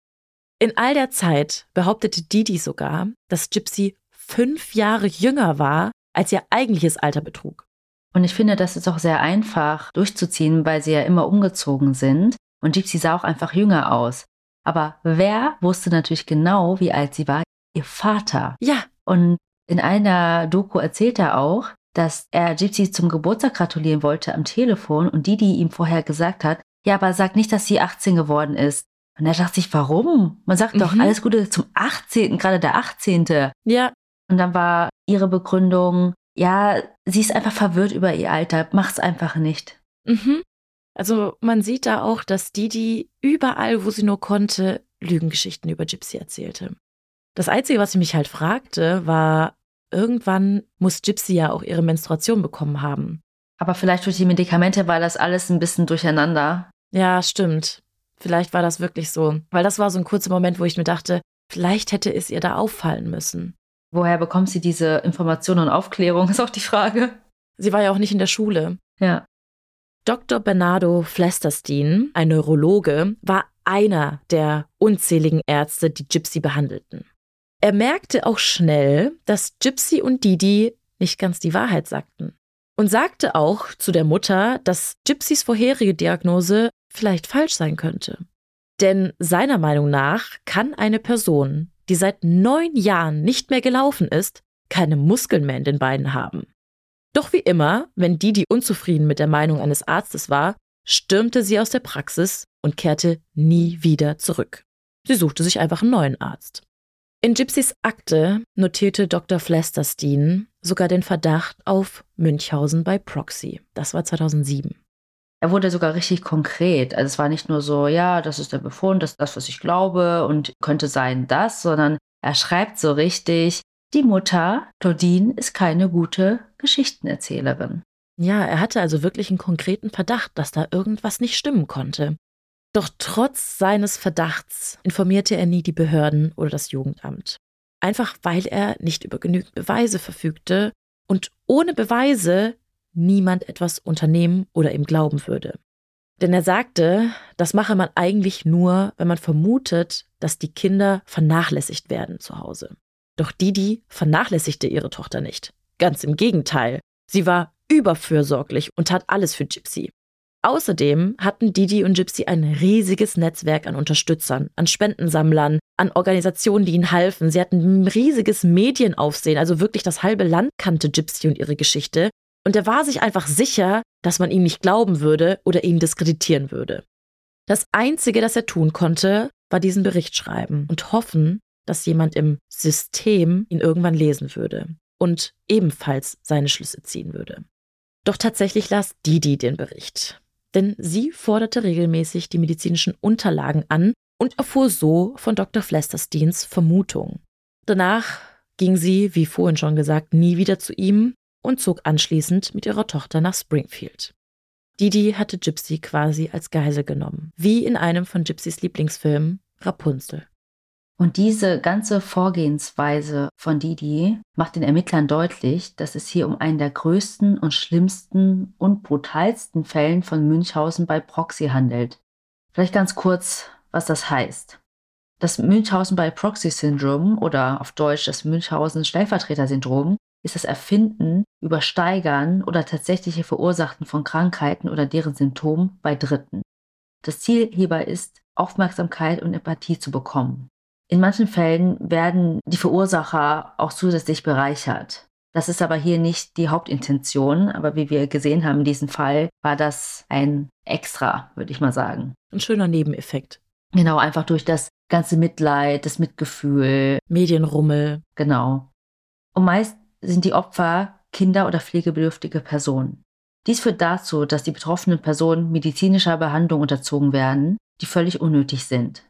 In all der Zeit behauptete Didi sogar, dass Gypsy fünf Jahre jünger war, als ihr eigentliches Alter betrug. Und ich finde, das ist auch sehr einfach durchzuziehen, weil sie ja immer umgezogen sind. Und Gypsy sah auch einfach jünger aus. Aber wer wusste natürlich genau, wie alt sie war? Ihr Vater. Ja. Und in einer Doku erzählt er auch, dass er Gypsy zum Geburtstag gratulieren wollte am Telefon und Didi ihm vorher gesagt hat, ja, aber sag nicht, dass sie 18 geworden ist. Und er dachte sich, warum? Man sagt doch Mhm. alles Gute zum 18., gerade der 18. Ja, Und dann war ihre Begründung, ja, sie ist einfach verwirrt über ihr Alter, macht's einfach nicht. Mhm. Also man sieht da auch, dass Didi überall, wo sie nur konnte, Lügengeschichten über Gypsy erzählte. Das Einzige, was sie mich halt fragte, war, irgendwann muss Gypsy ja auch ihre Menstruation bekommen haben. Aber vielleicht durch die Medikamente war das alles ein bisschen durcheinander. Ja, stimmt. Vielleicht war das wirklich so. Weil das war so ein kurzer Moment, wo ich mir dachte, vielleicht hätte es ihr da auffallen müssen. Woher bekommt sie diese Informationen und Aufklärung, ist auch die Frage. Sie war ja auch nicht in der Schule. Ja. Dr. Bernardo Flesterstein, ein Neurologe, war einer der unzähligen Ärzte, die Gypsy behandelten. Er merkte auch schnell, dass Gypsy und Didi nicht ganz die Wahrheit sagten. Und sagte auch zu der Mutter, dass Gypsys vorherige Diagnose vielleicht falsch sein könnte. Denn seiner Meinung nach kann eine Person, die seit neun Jahren nicht mehr gelaufen ist, keine Muskeln mehr in den Beinen haben. Doch wie immer, wenn Didi unzufrieden mit der Meinung eines Arztes war, stürmte sie aus der Praxis und kehrte nie wieder zurück. Sie suchte sich einfach einen neuen Arzt. In Gypsys Akte notierte Dr. Flesterstein sogar den Verdacht auf Münchhausen bei Proxy. Das war 2007. Er wurde sogar richtig konkret. Also es war nicht nur so, ja, das ist der Befund, das ist das, was ich glaube und könnte sein das, sondern er schreibt so richtig, die Mutter, Claudine, ist keine gute Geschichtenerzählerin. Ja, er hatte also wirklich einen konkreten Verdacht, dass da irgendwas nicht stimmen konnte. Doch trotz seines Verdachts informierte er nie die Behörden oder das Jugendamt. Einfach weil er nicht über genügend Beweise verfügte und ohne Beweise niemand etwas unternehmen oder ihm glauben würde. Denn er sagte, das mache man eigentlich nur, wenn man vermutet, dass die Kinder vernachlässigt werden zu Hause. Doch Didi vernachlässigte ihre Tochter nicht. Ganz im Gegenteil. Sie war überfürsorglich und tat alles für Gypsy. Außerdem hatten Didi und Gypsy ein riesiges Netzwerk an Unterstützern, an Spendensammlern, an Organisationen, die ihnen halfen. Sie hatten ein riesiges Medienaufsehen, also wirklich das halbe Land kannte Gypsy und ihre Geschichte. Und er war sich einfach sicher, dass man ihm nicht glauben würde oder ihn diskreditieren würde. Das Einzige, das er tun konnte, war diesen Bericht schreiben und hoffen, dass jemand im System ihn irgendwann lesen würde und ebenfalls seine Schlüsse ziehen würde. Doch tatsächlich las Didi den Bericht, denn sie forderte regelmäßig die medizinischen Unterlagen an und erfuhr so von Dr. Flestersteins Vermutung. Danach ging sie, wie vorhin schon gesagt, nie wieder zu ihm und zog anschließend mit ihrer Tochter nach Springfield. Didi hatte Gypsy quasi als Geisel genommen, wie in einem von Gypsys Lieblingsfilmen Rapunzel. Und diese ganze Vorgehensweise von Didi macht den Ermittlern deutlich, dass es hier um einen der größten und schlimmsten und brutalsten Fällen von Münchhausen bei Proxy handelt. Vielleicht ganz kurz, was das heißt. Das Münchhausen bei Proxy Syndrom oder auf Deutsch das Münchhausen Stellvertreter Syndrom ist das Erfinden, Übersteigern oder tatsächliche Verursachten von Krankheiten oder deren Symptomen bei Dritten. Das Ziel hierbei ist, Aufmerksamkeit und Empathie zu bekommen. In manchen Fällen werden die Verursacher auch zusätzlich bereichert. Das ist aber hier nicht die Hauptintention, aber wie wir gesehen haben in diesem Fall, war das ein Extra, würde ich mal sagen. Ein schöner Nebeneffekt. Genau, einfach durch das ganze Mitleid, das Mitgefühl, Medienrummel. genau. Und meist sind die Opfer Kinder oder pflegebedürftige Personen. Dies führt dazu, dass die betroffenen Personen medizinischer Behandlung unterzogen werden, die völlig unnötig sind.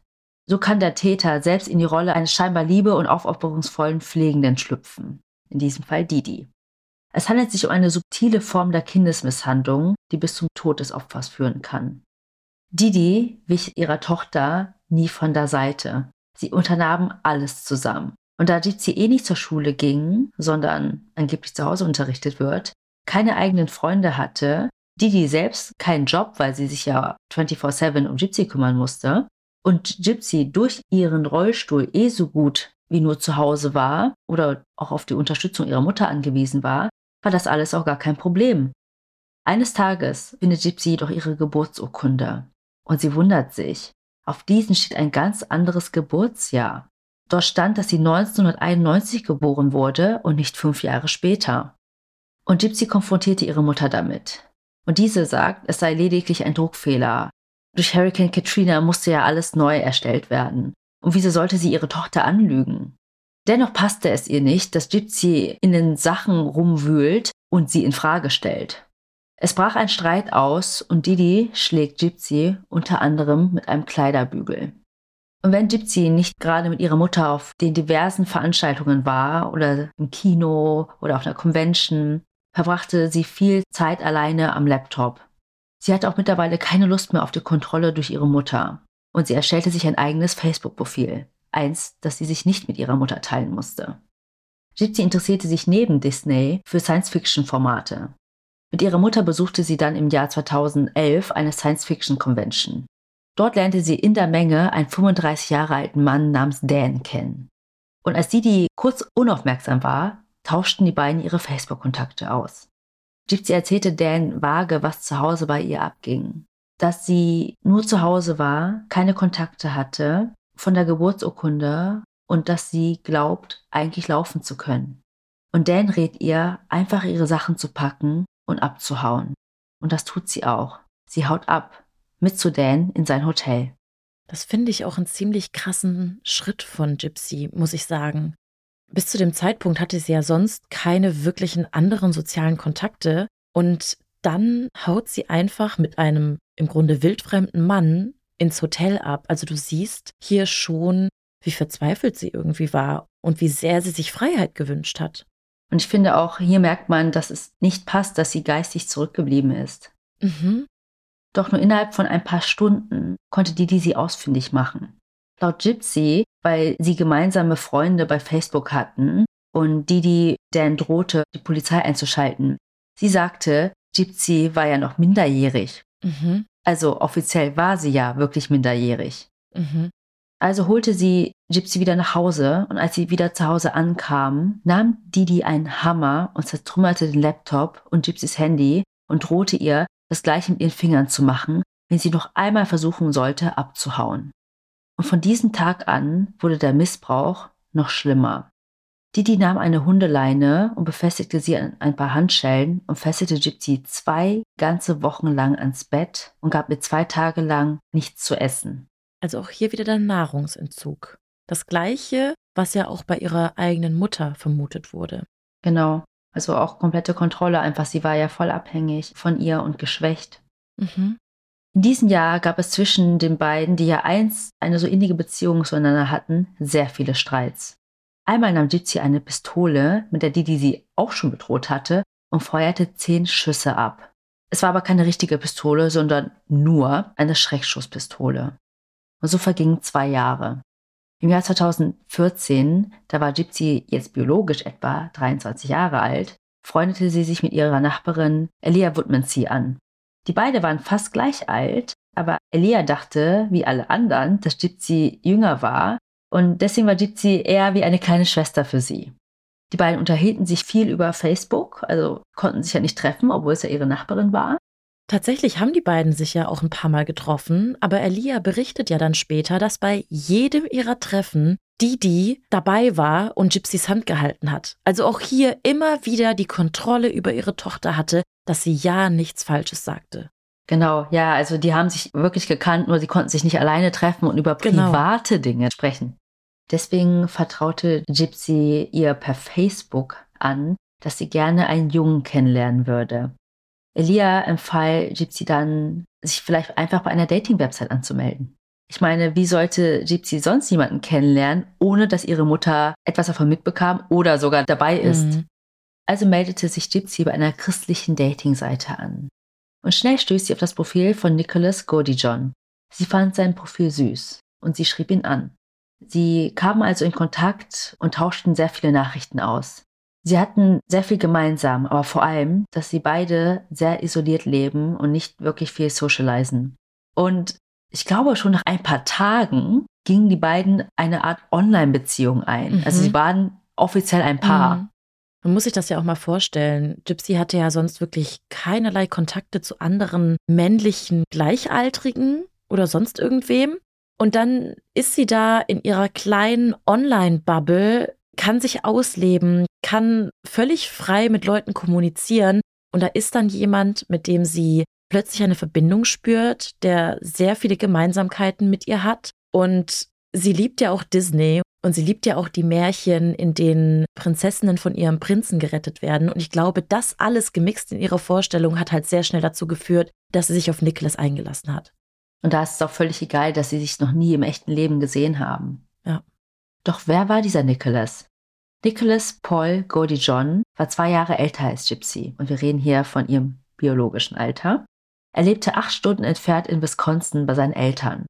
So kann der Täter selbst in die Rolle eines scheinbar liebe- und aufopferungsvollen Pflegenden schlüpfen. In diesem Fall Didi. Es handelt sich um eine subtile Form der Kindesmisshandlung, die bis zum Tod des Opfers führen kann. Didi wich ihrer Tochter nie von der Seite. Sie unternahmen alles zusammen. Und da Gypsy eh nicht zur Schule ging, sondern angeblich zu Hause unterrichtet wird, keine eigenen Freunde hatte, Didi selbst keinen Job, weil sie sich ja 24-7 um Gypsy kümmern musste, und Gypsy durch ihren Rollstuhl eh so gut wie nur zu Hause war oder auch auf die Unterstützung ihrer Mutter angewiesen war, war das alles auch gar kein Problem. Eines Tages findet Gypsy jedoch ihre Geburtsurkunde und sie wundert sich. Auf diesen steht ein ganz anderes Geburtsjahr. Dort stand, dass sie 1991 geboren wurde und nicht fünf Jahre später. Und Gypsy konfrontierte ihre Mutter damit. Und diese sagt, es sei lediglich ein Druckfehler. Durch Hurricane Katrina musste ja alles neu erstellt werden. Und wieso sollte sie ihre Tochter anlügen? Dennoch passte es ihr nicht, dass Gypsy in den Sachen rumwühlt und sie in Frage stellt. Es brach ein Streit aus und Didi schlägt Gypsy unter anderem mit einem Kleiderbügel. Und wenn Gypsy nicht gerade mit ihrer Mutter auf den diversen Veranstaltungen war oder im Kino oder auf einer Convention, verbrachte sie viel Zeit alleine am Laptop. Sie hatte auch mittlerweile keine Lust mehr auf die Kontrolle durch ihre Mutter und sie erstellte sich ein eigenes Facebook-Profil, eins, das sie sich nicht mit ihrer Mutter teilen musste. Gypsy interessierte sich neben Disney für Science-Fiction-Formate. Mit ihrer Mutter besuchte sie dann im Jahr 2011 eine Science-Fiction-Convention. Dort lernte sie in der Menge einen 35 Jahre alten Mann namens Dan kennen. Und als Didi kurz unaufmerksam war, tauschten die beiden ihre Facebook-Kontakte aus. Gypsy erzählte Dan vage, was zu Hause bei ihr abging. Dass sie nur zu Hause war, keine Kontakte hatte, von der Geburtsurkunde und dass sie glaubt, eigentlich laufen zu können. Und Dan rät ihr, einfach ihre Sachen zu packen und abzuhauen. Und das tut sie auch. Sie haut ab, mit zu Dan in sein Hotel. Das finde ich auch einen ziemlich krassen Schritt von Gypsy, muss ich sagen. Bis zu dem Zeitpunkt hatte sie ja sonst keine wirklichen anderen sozialen Kontakte und dann haut sie einfach mit einem im Grunde wildfremden Mann ins Hotel ab. Also du siehst hier schon, wie verzweifelt sie irgendwie war und wie sehr sie sich Freiheit gewünscht hat. Und ich finde auch, hier merkt man, dass es nicht passt, dass sie geistig zurückgeblieben ist. Mhm. Doch nur innerhalb von ein paar Stunden konnte Didi sie ausfindig machen. Laut Gypsy, weil sie gemeinsame Freunde bei Facebook hatten und Didi Dan drohte, die Polizei einzuschalten. Sie sagte, Gypsy war ja noch minderjährig. Mhm. Also offiziell war sie ja wirklich minderjährig. Mhm. Also holte sie Gypsy wieder nach Hause und als sie wieder zu Hause ankam, nahm Didi einen Hammer und zertrümmerte den Laptop und Gypsys Handy und drohte ihr, das gleiche mit ihren Fingern zu machen, wenn sie noch einmal versuchen sollte, abzuhauen. Und von diesem Tag an wurde der Missbrauch noch schlimmer. Didi nahm eine Hundeleine und befestigte sie an ein paar Handschellen und fesselte Gypsy zwei ganze Wochen lang ans Bett und gab mir zwei Tage lang nichts zu essen. Also auch hier wieder der Nahrungsentzug. Das gleiche, was ja auch bei ihrer eigenen Mutter vermutet wurde. Genau. Also auch komplette Kontrolle einfach. Sie war ja voll abhängig von ihr und geschwächt. Mhm. In diesem Jahr gab es zwischen den beiden, die ja einst eine so innige Beziehung zueinander hatten, sehr viele Streits. Einmal nahm Gypsy eine Pistole, mit der Didi sie auch schon bedroht hatte, und feuerte zehn Schüsse ab. Es war aber keine richtige Pistole, sondern nur eine Schreckschusspistole. Und so vergingen zwei Jahre. Im Jahr 2014, da war Gypsy jetzt biologisch etwa 23 Jahre alt, freundete sie sich mit ihrer Nachbarin Elia Woodmansee an. Die beiden waren fast gleich alt, aber Elia dachte, wie alle anderen, dass Gypsy jünger war und deswegen war Gypsy eher wie eine kleine Schwester für sie. Die beiden unterhielten sich viel über Facebook, also konnten sich ja nicht treffen, obwohl es ja ihre Nachbarin war. Tatsächlich haben die beiden sich ja auch ein paar Mal getroffen, aber Elia berichtet ja dann später, dass bei jedem ihrer Treffen Didi dabei war und Gypsys Hand gehalten hat. Also auch hier immer wieder die Kontrolle über ihre Tochter hatte, dass sie ja nichts Falsches sagte. Genau, ja, also die haben sich wirklich gekannt, nur sie konnten sich nicht alleine treffen und über genau. private genau. Dinge sprechen. Deswegen vertraute Gypsy ihr per Facebook an, dass sie gerne einen Jungen kennenlernen würde. Elia empfahl Gypsy dann, sich vielleicht einfach bei einer Dating-Website anzumelden. Ich meine, wie sollte Gypsy sonst jemanden kennenlernen, ohne dass ihre Mutter etwas davon mitbekam oder sogar dabei ist? Mhm. Also meldete sich Gypsy bei einer christlichen Dating-Seite an. Und schnell stößt sie auf das Profil von Nicholas Godijon. Sie fand sein Profil süß und sie schrieb ihn an. Sie kamen also in Kontakt und tauschten sehr viele Nachrichten aus. Sie hatten sehr viel gemeinsam, aber vor allem, dass sie beide sehr isoliert leben und nicht wirklich viel socialisen. Und ich glaube, schon nach ein paar Tagen gingen die beiden eine Art Online-Beziehung ein. Mhm. Also sie waren offiziell ein Paar. Mhm. Man muss sich das ja auch mal vorstellen. Gypsy hatte ja sonst wirklich keinerlei Kontakte zu anderen männlichen Gleichaltrigen oder sonst irgendwem. Und dann ist sie da in ihrer kleinen Online-Bubble, kann sich ausleben, kann völlig frei mit Leuten kommunizieren und da ist dann jemand, mit dem sie plötzlich eine Verbindung spürt, der sehr viele Gemeinsamkeiten mit ihr hat. Und sie liebt ja auch Disney und sie liebt ja auch die Märchen, in denen Prinzessinnen von ihrem Prinzen gerettet werden. Und ich glaube, das alles gemixt in ihrer Vorstellung hat halt sehr schnell dazu geführt, dass sie sich auf Nicholas eingelassen hat. Und da ist es auch völlig egal, dass sie sich noch nie im echten Leben gesehen haben. Ja. Doch wer war dieser Nicholas? Nicholas Paul Goldie John war zwei Jahre älter als Gypsy und wir reden hier von ihrem biologischen Alter. Er lebte acht Stunden entfernt in Wisconsin bei seinen Eltern.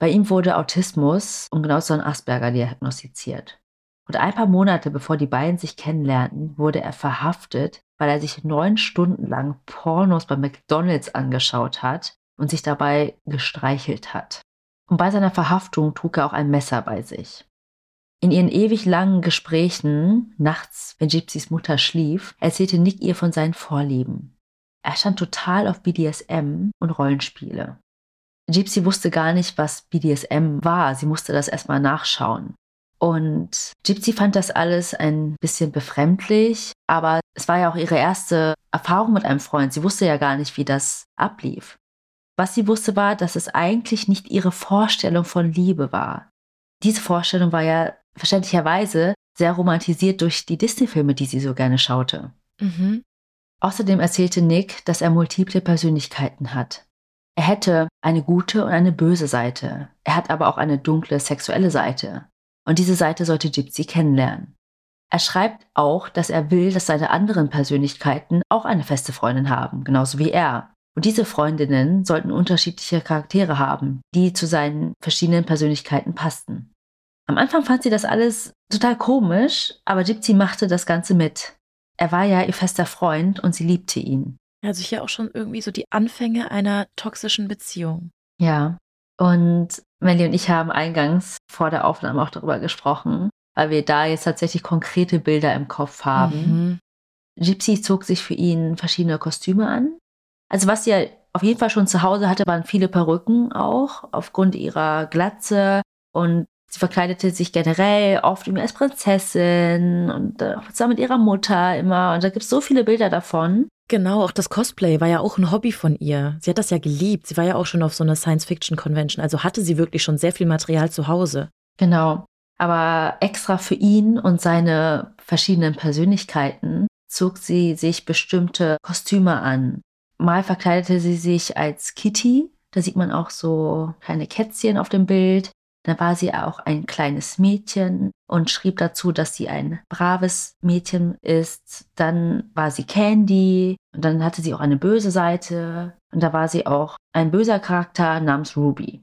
Bei ihm wurde Autismus und genauso ein Asperger diagnostiziert. Und ein paar Monate bevor die beiden sich kennenlernten, wurde er verhaftet, weil er sich neun Stunden lang Pornos bei McDonalds angeschaut hat und sich dabei gestreichelt hat. Und bei seiner Verhaftung trug er auch ein Messer bei sich. In ihren ewig langen Gesprächen, nachts, wenn Gypsys Mutter schlief, erzählte Nick ihr von seinen Vorlieben. Er stand total auf BDSM und Rollenspiele. Gypsy wusste gar nicht, was BDSM war. Sie musste das erstmal nachschauen. Und Gypsy fand das alles ein bisschen befremdlich, aber es war ja auch ihre erste Erfahrung mit einem Freund. Sie wusste ja gar nicht, wie das ablief. Was sie wusste war, dass es eigentlich nicht ihre Vorstellung von Liebe war. Diese Vorstellung war ja verständlicherweise sehr romantisiert durch die Disney-Filme, die sie so gerne schaute. Mhm. Außerdem erzählte Nick, dass er multiple Persönlichkeiten hat. Er hätte eine gute und eine böse Seite. Er hat aber auch eine dunkle sexuelle Seite. Und diese Seite sollte Gypsy kennenlernen. Er schreibt auch, dass er will, dass seine anderen Persönlichkeiten auch eine feste Freundin haben, genauso wie er. Und diese Freundinnen sollten unterschiedliche Charaktere haben, die zu seinen verschiedenen Persönlichkeiten passten. Am Anfang fand sie das alles total komisch, aber Gypsy machte das Ganze mit. Er war ja ihr fester Freund und sie liebte ihn. Also hier auch schon irgendwie so die Anfänge einer toxischen Beziehung. Ja. Und Melly und ich haben eingangs vor der Aufnahme auch darüber gesprochen, weil wir da jetzt tatsächlich konkrete Bilder im Kopf haben. Mhm. Gypsy zog sich für ihn verschiedene Kostüme an. Also was sie auf jeden Fall schon zu Hause hatte, waren viele Perücken auch, aufgrund ihrer Glatze. Und Sie verkleidete sich generell oft irgendwie als Prinzessin und äh, zusammen mit ihrer Mutter immer. Und da gibt es so viele Bilder davon. Genau, auch das Cosplay war ja auch ein Hobby von ihr. Sie hat das ja geliebt. Sie war ja auch schon auf so einer Science-Fiction-Convention. Also hatte sie wirklich schon sehr viel Material zu Hause. Genau. Aber extra für ihn und seine verschiedenen Persönlichkeiten zog sie sich bestimmte Kostüme an. Mal verkleidete sie sich als Kitty. Da sieht man auch so kleine Kätzchen auf dem Bild. Da war sie auch ein kleines Mädchen und schrieb dazu, dass sie ein braves Mädchen ist. Dann war sie Candy und dann hatte sie auch eine böse Seite und da war sie auch ein böser Charakter namens Ruby.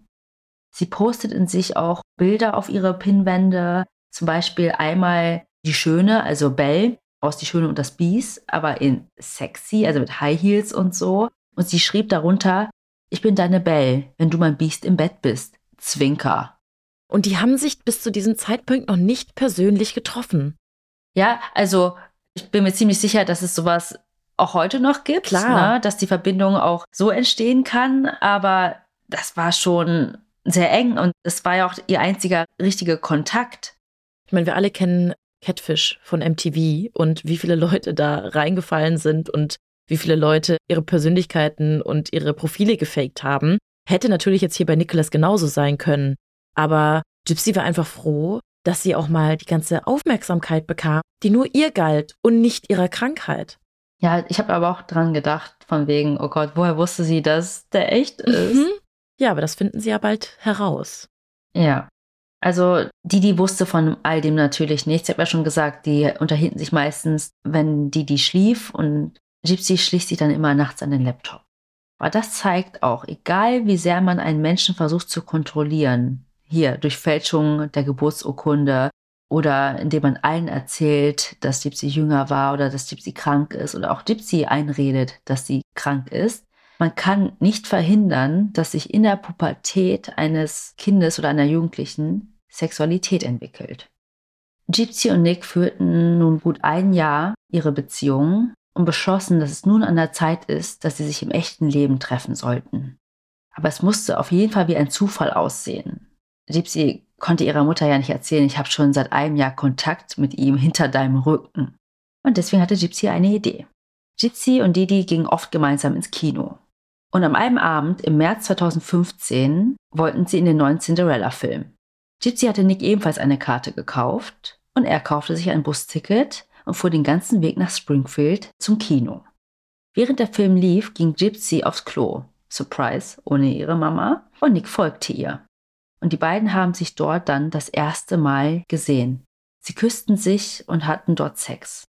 Sie postet in sich auch Bilder auf ihre Pinwände, zum Beispiel einmal die Schöne, also Belle aus Die Schöne und das Biest, aber in sexy, also mit High Heels und so. Und sie schrieb darunter, ich bin deine Belle, wenn du mein Biest im Bett bist. Zwinker. Und die haben sich bis zu diesem Zeitpunkt noch nicht persönlich getroffen. Ja, also ich bin mir ziemlich sicher, dass es sowas auch heute noch gibt, Klar. Ne? dass die Verbindung auch so entstehen kann. Aber das war schon sehr eng und es war ja auch ihr einziger richtiger Kontakt. Ich meine, wir alle kennen Catfish von MTV und wie viele Leute da reingefallen sind und wie viele Leute ihre Persönlichkeiten und ihre Profile gefaked haben. Hätte natürlich jetzt hier bei Nicholas genauso sein können. Aber Gypsy war einfach froh, dass sie auch mal die ganze Aufmerksamkeit bekam, die nur ihr galt und nicht ihrer Krankheit. Ja, ich habe aber auch dran gedacht, von wegen, oh Gott, woher wusste sie, dass der echt ist? Mhm. Ja, aber das finden sie ja bald heraus. Ja. Also Didi wusste von all dem natürlich nichts. Ich habe ja schon gesagt, die unterhielten sich meistens, wenn Didi schlief und Gypsy schlich sich dann immer nachts an den Laptop. Aber das zeigt auch, egal wie sehr man einen Menschen versucht zu kontrollieren, hier durch Fälschung der Geburtsurkunde oder indem man allen erzählt, dass Gypsy jünger war oder dass Gypsy krank ist oder auch Gypsy einredet, dass sie krank ist. Man kann nicht verhindern, dass sich in der Pubertät eines Kindes oder einer Jugendlichen Sexualität entwickelt. Gypsy und Nick führten nun gut ein Jahr ihre Beziehung und beschlossen, dass es nun an der Zeit ist, dass sie sich im echten Leben treffen sollten. Aber es musste auf jeden Fall wie ein Zufall aussehen. Gypsy konnte ihrer Mutter ja nicht erzählen, ich habe schon seit einem Jahr Kontakt mit ihm hinter deinem Rücken. Und deswegen hatte Gypsy eine Idee. Gypsy und Didi gingen oft gemeinsam ins Kino. Und am einem Abend im März 2015 wollten sie in den neuen Cinderella-Film. Gypsy hatte Nick ebenfalls eine Karte gekauft und er kaufte sich ein Busticket und fuhr den ganzen Weg nach Springfield zum Kino. Während der Film lief, ging Gypsy aufs Klo. Surprise, ohne ihre Mama. Und Nick folgte ihr. Und die beiden haben sich dort dann das erste Mal gesehen. Sie küssten sich und hatten dort Sex.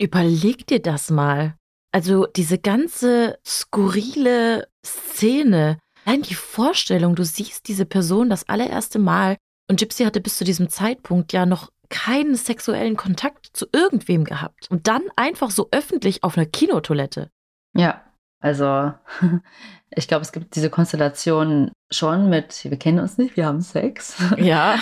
Überleg dir das mal. Also diese ganze skurrile Szene, allein die Vorstellung, du siehst diese Person das allererste Mal und Gypsy hatte bis zu diesem Zeitpunkt ja noch keinen sexuellen Kontakt zu irgendwem gehabt. Und dann einfach so öffentlich auf einer Kinotoilette. Ja, also ich glaube, es gibt diese Konstellation schon mit, wir kennen uns nicht, wir haben Sex. Ja,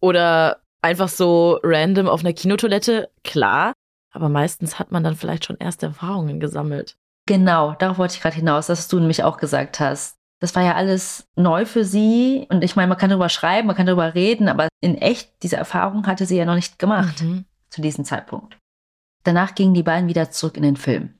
oder einfach so random auf einer Kinotoilette, klar. Aber meistens hat man dann vielleicht schon erste Erfahrungen gesammelt. Genau, darauf wollte ich gerade hinaus, dass du nämlich auch gesagt hast. Das war ja alles neu für sie. Und ich meine, man kann darüber schreiben, man kann darüber reden, aber in echt, diese Erfahrung hatte sie ja noch nicht gemacht mhm. zu diesem Zeitpunkt. Danach gingen die beiden wieder zurück in den Film.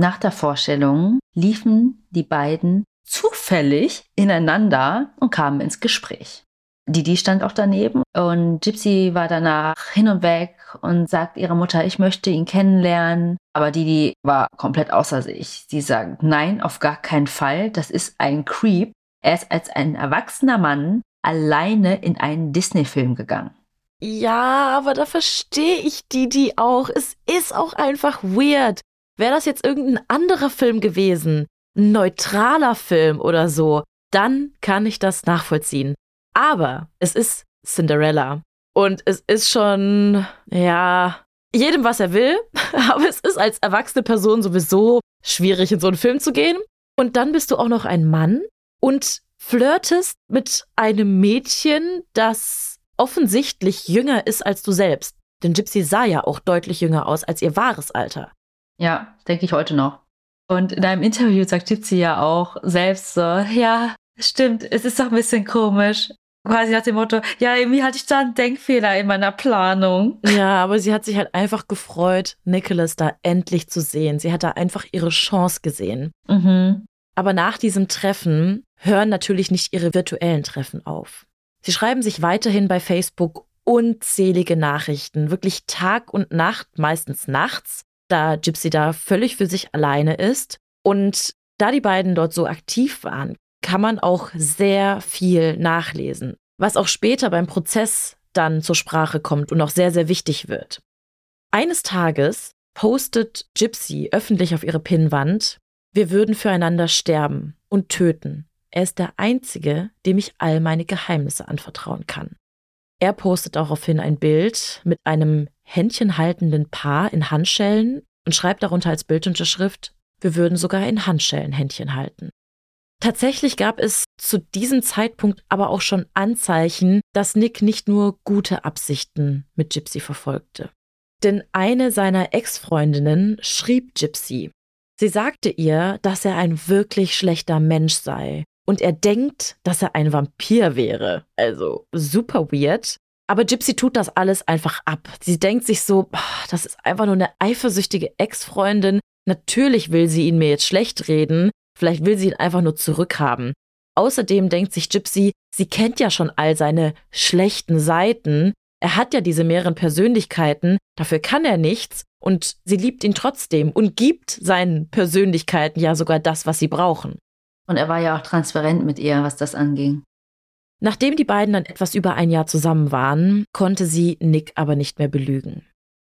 Nach der Vorstellung liefen die beiden zufällig ineinander und kamen ins Gespräch. Didi stand auch daneben und Gypsy war danach hin und weg und sagt ihrer Mutter, ich möchte ihn kennenlernen. Aber Didi war komplett außer sich. Sie sagt, nein, auf gar keinen Fall. Das ist ein Creep. Er ist als ein erwachsener Mann alleine in einen Disney-Film gegangen. Ja, aber da verstehe ich Didi auch. Es ist auch einfach weird. Wäre das jetzt irgendein anderer Film gewesen, ein neutraler Film oder so, dann kann ich das nachvollziehen. Aber es ist Cinderella. Und es ist schon, ja, jedem, was er will. Aber es ist als erwachsene Person sowieso schwierig, in so einen Film zu gehen. Und dann bist du auch noch ein Mann und flirtest mit einem Mädchen, das offensichtlich jünger ist als du selbst. Denn Gypsy sah ja auch deutlich jünger aus als ihr wahres Alter. Ja, denke ich heute noch. Und in einem Interview sagt Gypsy ja auch selbst so, ja, stimmt, es ist doch ein bisschen komisch quasi nach dem Motto, ja, irgendwie hatte ich da einen Denkfehler in meiner Planung. Ja, aber sie hat sich halt einfach gefreut, Nicholas da endlich zu sehen. Sie hat da einfach ihre Chance gesehen. Mhm. Aber nach diesem Treffen hören natürlich nicht ihre virtuellen Treffen auf. Sie schreiben sich weiterhin bei Facebook unzählige Nachrichten, wirklich Tag und Nacht, meistens nachts, da Gypsy da völlig für sich alleine ist. Und da die beiden dort so aktiv waren, kann man auch sehr viel nachlesen, was auch später beim Prozess dann zur Sprache kommt und auch sehr, sehr wichtig wird. Eines Tages postet Gypsy öffentlich auf ihre Pinnwand, wir würden füreinander sterben und töten. Er ist der Einzige, dem ich all meine Geheimnisse anvertrauen kann. Er postet daraufhin ein Bild mit einem händchenhaltenden Paar in Handschellen und schreibt darunter als Bildunterschrift, wir würden sogar in Handschellen Händchen halten. Tatsächlich gab es zu diesem Zeitpunkt aber auch schon Anzeichen, dass Nick nicht nur gute Absichten mit Gypsy verfolgte. Denn eine seiner Ex-Freundinnen schrieb Gypsy. Sie sagte ihr, dass er ein wirklich schlechter Mensch sei und er denkt, dass er ein Vampir wäre. Also super weird. Aber Gypsy tut das alles einfach ab. Sie denkt sich so, das ist einfach nur eine eifersüchtige Ex-Freundin. Natürlich will sie ihn mir jetzt schlecht reden, Vielleicht will sie ihn einfach nur zurückhaben. Außerdem denkt sich Gypsy, sie kennt ja schon all seine schlechten Seiten. Er hat ja diese mehreren Persönlichkeiten, dafür kann er nichts und sie liebt ihn trotzdem und gibt seinen Persönlichkeiten ja sogar das, was sie brauchen. Und er war ja auch transparent mit ihr, was das anging. Nachdem die beiden dann etwas über ein Jahr zusammen waren, konnte sie Nick aber nicht mehr belügen.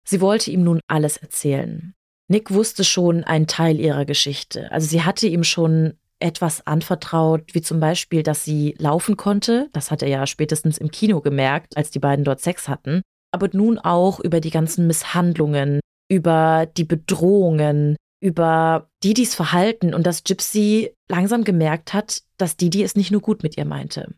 Sie wollte ihm nun alles erzählen. Nick wusste schon einen Teil ihrer Geschichte. Also sie hatte ihm schon etwas anvertraut, wie zum Beispiel, dass sie laufen konnte. Das hat er ja spätestens im Kino gemerkt, als die beiden dort Sex hatten. Aber nun auch über die ganzen Misshandlungen, über die Bedrohungen, über Didis Verhalten und dass Gypsy langsam gemerkt hat, dass Didi es nicht nur gut mit ihr meinte.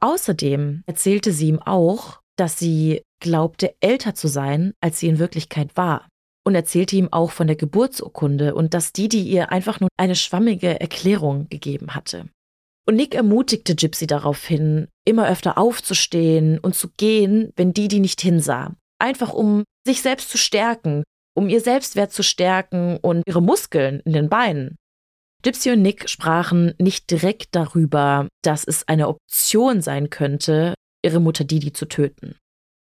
Außerdem erzählte sie ihm auch, dass sie glaubte, älter zu sein, als sie in Wirklichkeit war und erzählte ihm auch von der Geburtsurkunde und dass Didi ihr einfach nur eine schwammige Erklärung gegeben hatte. Und Nick ermutigte Gypsy daraufhin, immer öfter aufzustehen und zu gehen, wenn Didi nicht hinsah. Einfach um sich selbst zu stärken um ihr Selbstwert zu stärken und ihre Muskeln in den Beinen. Gypsy und Nick sprachen nicht direkt darüber, dass es eine Option sein könnte, ihre Mutter Didi zu töten.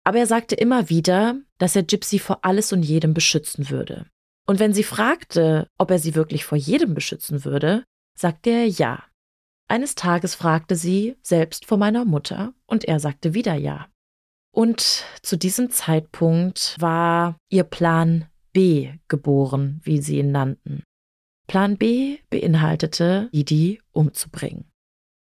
Aber er sagte immer wieder, dass er Gypsy vor alles und jedem beschützen würde. Und wenn sie fragte, ob er sie wirklich vor jedem beschützen würde, sagte er ja. Eines Tages fragte sie selbst vor meiner Mutter und er sagte wieder ja. Und zu diesem Zeitpunkt war ihr Plan B geboren, wie sie ihn nannten. Plan B beinhaltete, Didi umzubringen.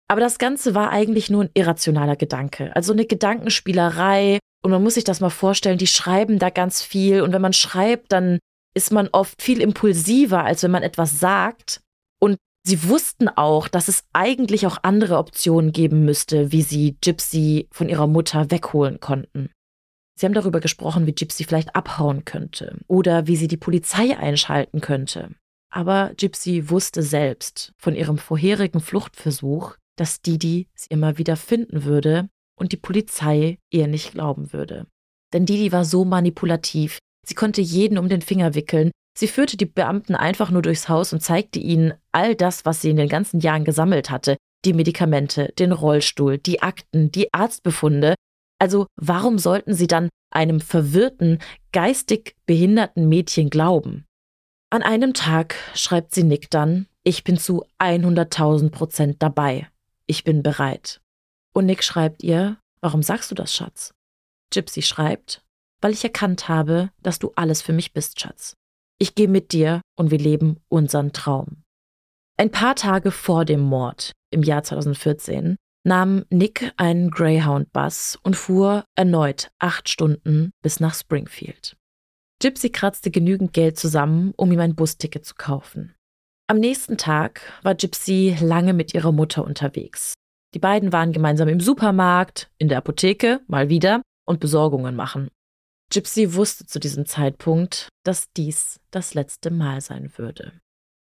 Aber das Ganze war eigentlich nur ein irrationaler Gedanke, also eine Gedankenspielerei. Und man muss sich das mal vorstellen, die schreiben da ganz viel. Und wenn man schreibt, dann ist man oft viel impulsiver, als wenn man etwas sagt. Und sie wussten auch, dass es eigentlich auch andere Optionen geben müsste, wie sie Gypsy von ihrer Mutter wegholen konnten. Sie haben darüber gesprochen, wie Gypsy vielleicht abhauen könnte oder wie sie die Polizei einschalten könnte. Aber Gypsy wusste selbst von ihrem vorherigen Fluchtversuch, dass Didi sie immer wieder finden würde und die Polizei ihr nicht glauben würde. Denn Didi war so manipulativ, sie konnte jeden um den Finger wickeln, sie führte die Beamten einfach nur durchs Haus und zeigte ihnen all das, was sie in den ganzen Jahren gesammelt hatte, die Medikamente, den Rollstuhl, die Akten, die Arztbefunde. Also warum sollten sie dann einem verwirrten, geistig behinderten Mädchen glauben? An einem Tag schreibt sie Nick dann, ich bin zu 100.000 Prozent dabei. Ich bin bereit. Und Nick schreibt ihr, warum sagst du das, Schatz? Gypsy schreibt, weil ich erkannt habe, dass du alles für mich bist, Schatz. Ich gehe mit dir und wir leben unseren Traum. Ein paar Tage vor dem Mord im Jahr 2014 nahm Nick einen Greyhound-Bus und fuhr erneut acht Stunden bis nach Springfield. Gypsy kratzte genügend Geld zusammen, um ihm ein Busticket zu kaufen. Am nächsten Tag war Gypsy lange mit ihrer Mutter unterwegs. Die beiden waren gemeinsam im Supermarkt, in der Apotheke, mal wieder, und Besorgungen machen. Gypsy wusste zu diesem Zeitpunkt, dass dies das letzte Mal sein würde.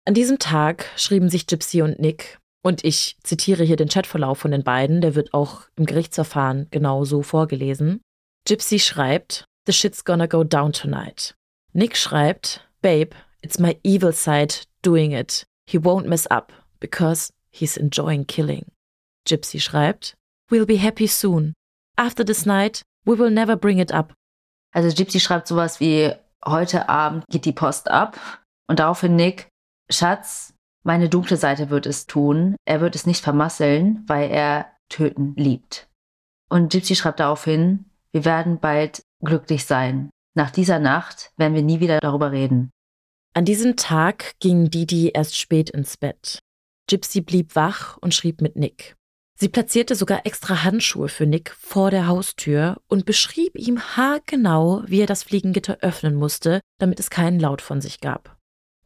An diesem Tag schrieben sich Gypsy und Nick, und ich zitiere hier den Chatverlauf von den beiden, der wird auch im Gerichtsverfahren genau so vorgelesen. Gypsy schreibt, The shit's gonna go down tonight. Nick schreibt, Babe, it's my evil side doing it. He won't mess up because he's enjoying killing. Gypsy schreibt, We'll be happy soon. After this night, we will never bring it up. Also Gypsy schreibt sowas wie, heute Abend geht die Post ab. Und daraufhin Nick, Schatz, meine dunkle Seite wird es tun. Er wird es nicht vermasseln, weil er töten liebt. Und Gypsy schreibt daraufhin, wir werden bald glücklich sein. Nach dieser Nacht werden wir nie wieder darüber reden. An diesem Tag ging Didi erst spät ins Bett. Gypsy blieb wach und schrieb mit Nick. Sie platzierte sogar extra Handschuhe für Nick vor der Haustür und beschrieb ihm haargenau, wie er das Fliegengitter öffnen musste, damit es keinen Laut von sich gab.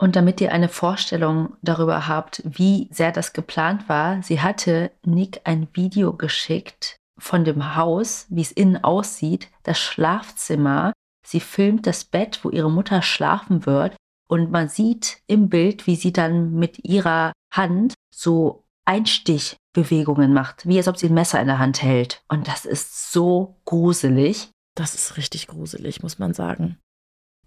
Und damit ihr eine Vorstellung darüber habt, wie sehr das geplant war, sie hatte Nick ein Video geschickt, von dem Haus, wie es innen aussieht, das Schlafzimmer. Sie filmt das Bett, wo ihre Mutter schlafen wird. Und man sieht im Bild, wie sie dann mit ihrer Hand so Einstichbewegungen macht, wie als ob sie ein Messer in der Hand hält. Und das ist so gruselig. Das ist richtig gruselig, muss man sagen.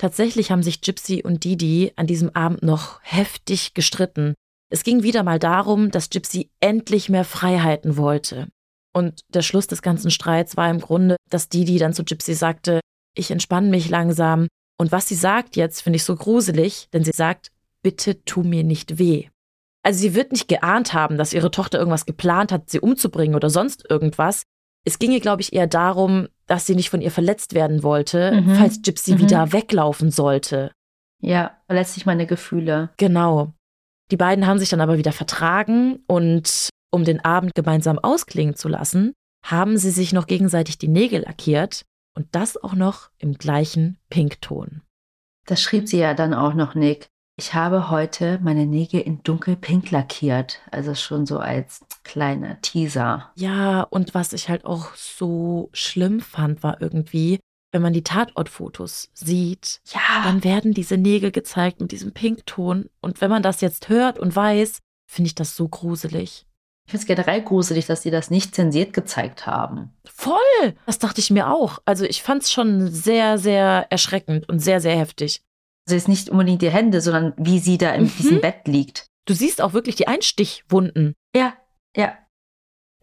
Tatsächlich haben sich Gypsy und Didi an diesem Abend noch heftig gestritten. Es ging wieder mal darum, dass Gypsy endlich mehr Freiheiten wollte. Und der Schluss des ganzen Streits war im Grunde, dass Didi dann zu Gypsy sagte, ich entspanne mich langsam. Und was sie sagt jetzt, finde ich so gruselig, denn sie sagt, bitte tu mir nicht weh. Also sie wird nicht geahnt haben, dass ihre Tochter irgendwas geplant hat, sie umzubringen oder sonst irgendwas. Es ginge, glaube ich, eher darum, dass sie nicht von ihr verletzt werden wollte, mhm. falls Gypsy mhm. wieder weglaufen sollte. Ja, verletzt sich meine Gefühle. Genau. Die beiden haben sich dann aber wieder vertragen und um den Abend gemeinsam ausklingen zu lassen, haben sie sich noch gegenseitig die Nägel lackiert und das auch noch im gleichen Pinkton. Das schrieb sie ja dann auch noch, Nick. Ich habe heute meine Nägel in dunkelpink lackiert. Also schon so als kleiner Teaser. Ja, und was ich halt auch so schlimm fand, war irgendwie, wenn man die Tatortfotos sieht, ja. dann werden diese Nägel gezeigt mit diesem Pinkton. Und wenn man das jetzt hört und weiß, finde ich das so gruselig. Ich finde es generell gruselig, dass sie das nicht zensiert gezeigt haben. Voll! Das dachte ich mir auch. Also ich fand es schon sehr, sehr erschreckend und sehr, sehr heftig. Also jetzt nicht unbedingt die Hände, sondern wie sie da in Mhm. diesem Bett liegt. Du siehst auch wirklich die Einstichwunden. Ja, ja.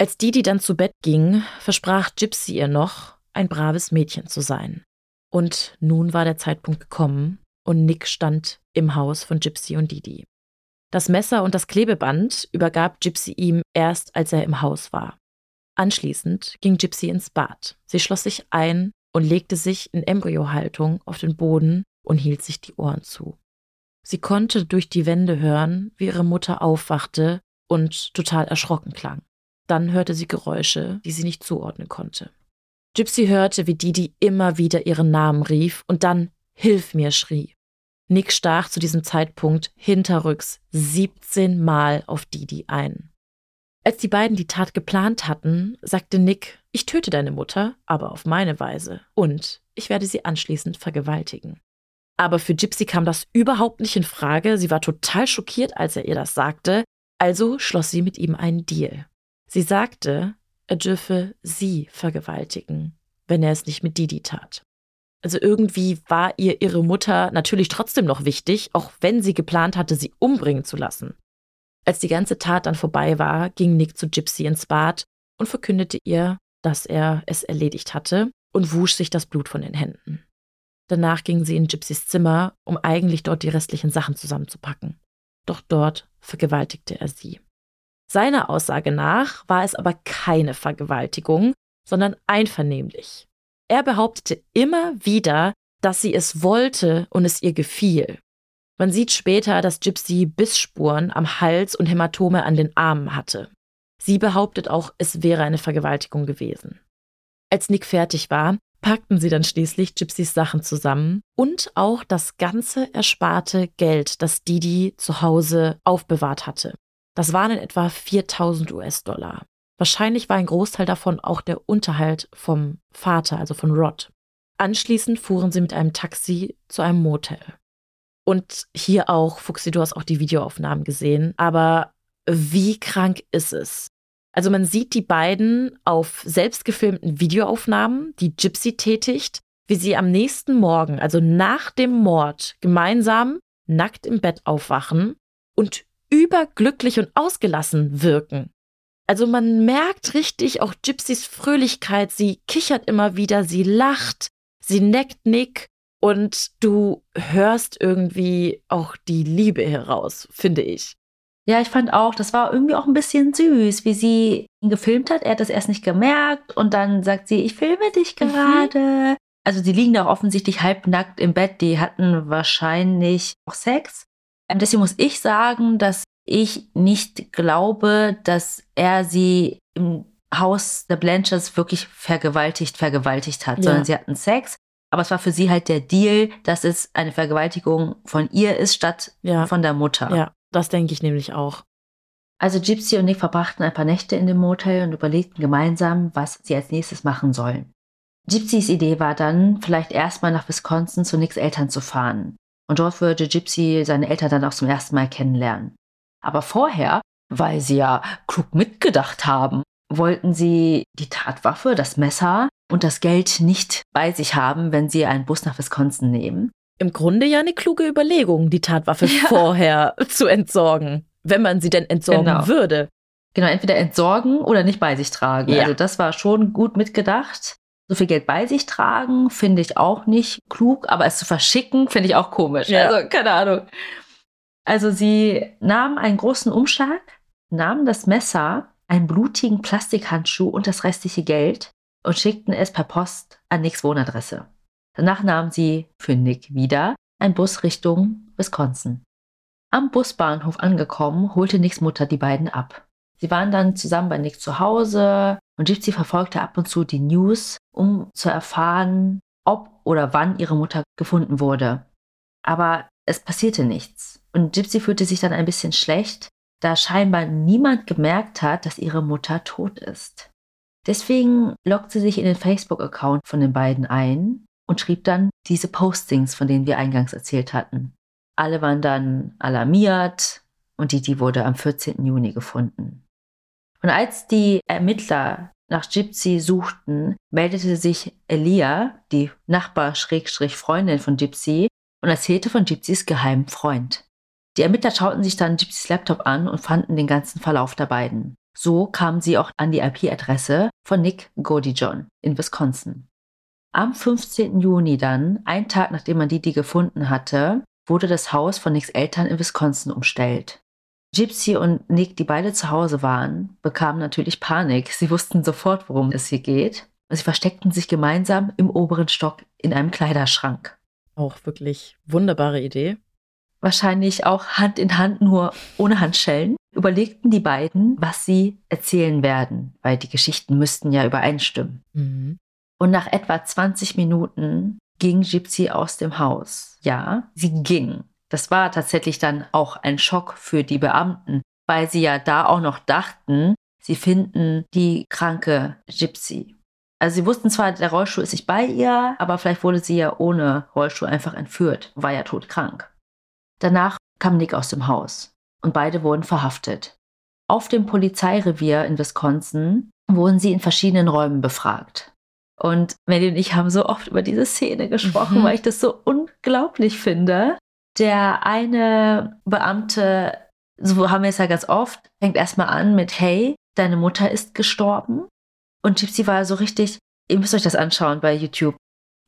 Als Didi dann zu Bett ging, versprach Gypsy ihr noch, ein braves Mädchen zu sein. Und nun war der Zeitpunkt gekommen und Nick stand im Haus von Gypsy und Didi. Das Messer und das Klebeband übergab Gypsy ihm erst, als er im Haus war. Anschließend ging Gypsy ins Bad. Sie schloss sich ein und legte sich in Embryohaltung auf den Boden und hielt sich die Ohren zu. Sie konnte durch die Wände hören, wie ihre Mutter aufwachte und total erschrocken klang. Dann hörte sie Geräusche, die sie nicht zuordnen konnte. Gypsy hörte, wie Didi immer wieder ihren Namen rief und dann Hilf mir schrie. Nick stach zu diesem Zeitpunkt hinterrücks 17 Mal auf Didi ein. Als die beiden die Tat geplant hatten, sagte Nick, ich töte deine Mutter, aber auf meine Weise, und ich werde sie anschließend vergewaltigen. Aber für Gypsy kam das überhaupt nicht in Frage, sie war total schockiert, als er ihr das sagte, also schloss sie mit ihm einen Deal. Sie sagte, er dürfe sie vergewaltigen, wenn er es nicht mit Didi tat. Also irgendwie war ihr ihre Mutter natürlich trotzdem noch wichtig, auch wenn sie geplant hatte, sie umbringen zu lassen. Als die ganze Tat dann vorbei war, ging Nick zu Gypsy ins Bad und verkündete ihr, dass er es erledigt hatte und wusch sich das Blut von den Händen. Danach ging sie in Gypsys Zimmer, um eigentlich dort die restlichen Sachen zusammenzupacken. Doch dort vergewaltigte er sie. Seiner Aussage nach war es aber keine Vergewaltigung, sondern einvernehmlich. Er behauptete immer wieder, dass sie es wollte und es ihr gefiel. Man sieht später, dass Gypsy Bissspuren am Hals und Hämatome an den Armen hatte. Sie behauptet auch, es wäre eine Vergewaltigung gewesen. Als Nick fertig war, packten sie dann schließlich Gypsys Sachen zusammen und auch das ganze ersparte Geld, das Didi zu Hause aufbewahrt hatte. Das waren in etwa 4000 US-Dollar. Wahrscheinlich war ein Großteil davon auch der Unterhalt vom Vater, also von Rod. Anschließend fuhren sie mit einem Taxi zu einem Motel. Und hier auch, Fuchsi, du hast auch die Videoaufnahmen gesehen, aber wie krank ist es? Also man sieht die beiden auf selbstgefilmten Videoaufnahmen, die Gypsy tätigt, wie sie am nächsten Morgen, also nach dem Mord, gemeinsam nackt im Bett aufwachen und überglücklich und ausgelassen wirken. Also man merkt richtig auch Gypsys Fröhlichkeit, sie kichert immer wieder, sie lacht, sie neckt Nick und du hörst irgendwie auch die Liebe heraus, finde ich. Ja, ich fand auch, das war irgendwie auch ein bisschen süß, wie sie ihn gefilmt hat. Er hat das erst nicht gemerkt und dann sagt sie, ich filme dich Mhm. gerade. Also die liegen da auch offensichtlich halbnackt im Bett, die hatten wahrscheinlich auch Sex. Ähm, deswegen muss ich sagen, dass ich nicht glaube, dass er sie im Haus der Blanchards wirklich vergewaltigt, vergewaltigt hat, Ja. sondern sie hatten Sex. Aber es war für sie halt der Deal, dass es eine Vergewaltigung von ihr ist, statt Ja. von der Mutter. Ja, das denke ich nämlich auch. Also Gypsy und Nick verbrachten ein paar Nächte in dem Motel und überlegten gemeinsam, was sie als nächstes machen sollen. Gypsys Idee war dann, vielleicht erstmal nach Wisconsin zu Nicks Eltern zu fahren. Und dort würde Gypsy seine Eltern dann auch zum ersten Mal kennenlernen. Aber vorher, weil sie ja klug mitgedacht haben, wollten sie die Tatwaffe, das Messer und das Geld nicht bei sich haben, wenn sie einen Bus nach Wisconsin nehmen. Im Grunde ja eine kluge Überlegung, die Tatwaffe Ja. vorher zu entsorgen, wenn man sie denn entsorgen Genau. würde. Genau, entweder entsorgen oder nicht bei sich tragen. Ja. Also das war schon gut mitgedacht. So viel Geld bei sich tragen, finde ich auch nicht klug, aber es zu verschicken, finde ich auch komisch. Ja. Also, keine Ahnung. Also sie nahmen einen großen Umschlag, nahmen das Messer, einen blutigen Plastikhandschuh und das restliche Geld und schickten es per Post an Nicks Wohnadresse. Danach nahmen sie für Nick wieder einen Bus Richtung Wisconsin. Am Busbahnhof angekommen, holte Nicks Mutter die beiden ab. Sie waren dann zusammen bei Nick zu Hause und Gypsy verfolgte ab und zu die News, um zu erfahren, ob oder wann ihre Mutter gefunden wurde. Aber es passierte nichts und Gypsy fühlte sich dann ein bisschen schlecht, da scheinbar niemand gemerkt hat, dass ihre Mutter tot ist. Deswegen loggt sie sich in den Facebook-Account von den beiden ein und schrieb dann diese Postings, von denen wir eingangs erzählt hatten. Alle waren dann alarmiert und Didi wurde am 14. Juni gefunden. Und als die Ermittler nach Gypsy suchten, meldete sich Elia, die Nachbar-Freundin von Gypsy, und erzählte von Gypsys geheimen Freund. Die Ermittler schauten sich dann Gypsys Laptop an und fanden den ganzen Verlauf der beiden. So kamen sie auch an die IP-Adresse von Nick Godijon in Wisconsin. Am 15. Juni dann, ein Tag nachdem man Didi gefunden hatte, wurde das Haus von Nicks Eltern in Wisconsin umstellt. Gypsy und Nick, die beide zu Hause waren, bekamen natürlich Panik. Sie wussten sofort, worum es hier geht. Sie versteckten sich gemeinsam im oberen Stock in einem Kleiderschrank. Auch wirklich wunderbare Idee. Wahrscheinlich auch Hand in Hand, nur ohne Handschellen, überlegten die beiden, was sie erzählen werden, weil die Geschichten müssten ja übereinstimmen. Mhm. Und nach etwa 20 Minuten ging Gypsy aus dem Haus. Ja, sie ging. Das war tatsächlich dann auch ein Schock für die Beamten, weil sie ja da auch noch dachten, sie finden die kranke Gypsy. Also sie wussten zwar, der Rollstuhl ist nicht bei ihr, aber vielleicht wurde sie ja ohne Rollstuhl einfach entführt, war ja todkrank. Danach kam Nick aus dem Haus und beide wurden verhaftet. Auf dem Polizeirevier in Wisconsin wurden sie in verschiedenen Räumen befragt. Und Melly und ich haben so oft über diese Szene gesprochen, mhm. weil ich das so unglaublich finde. Der eine Beamte, so haben wir es ja ganz oft, fängt erstmal an mit, hey, deine Mutter ist gestorben. Und Gypsy war so richtig, ihr müsst euch das anschauen bei YouTube.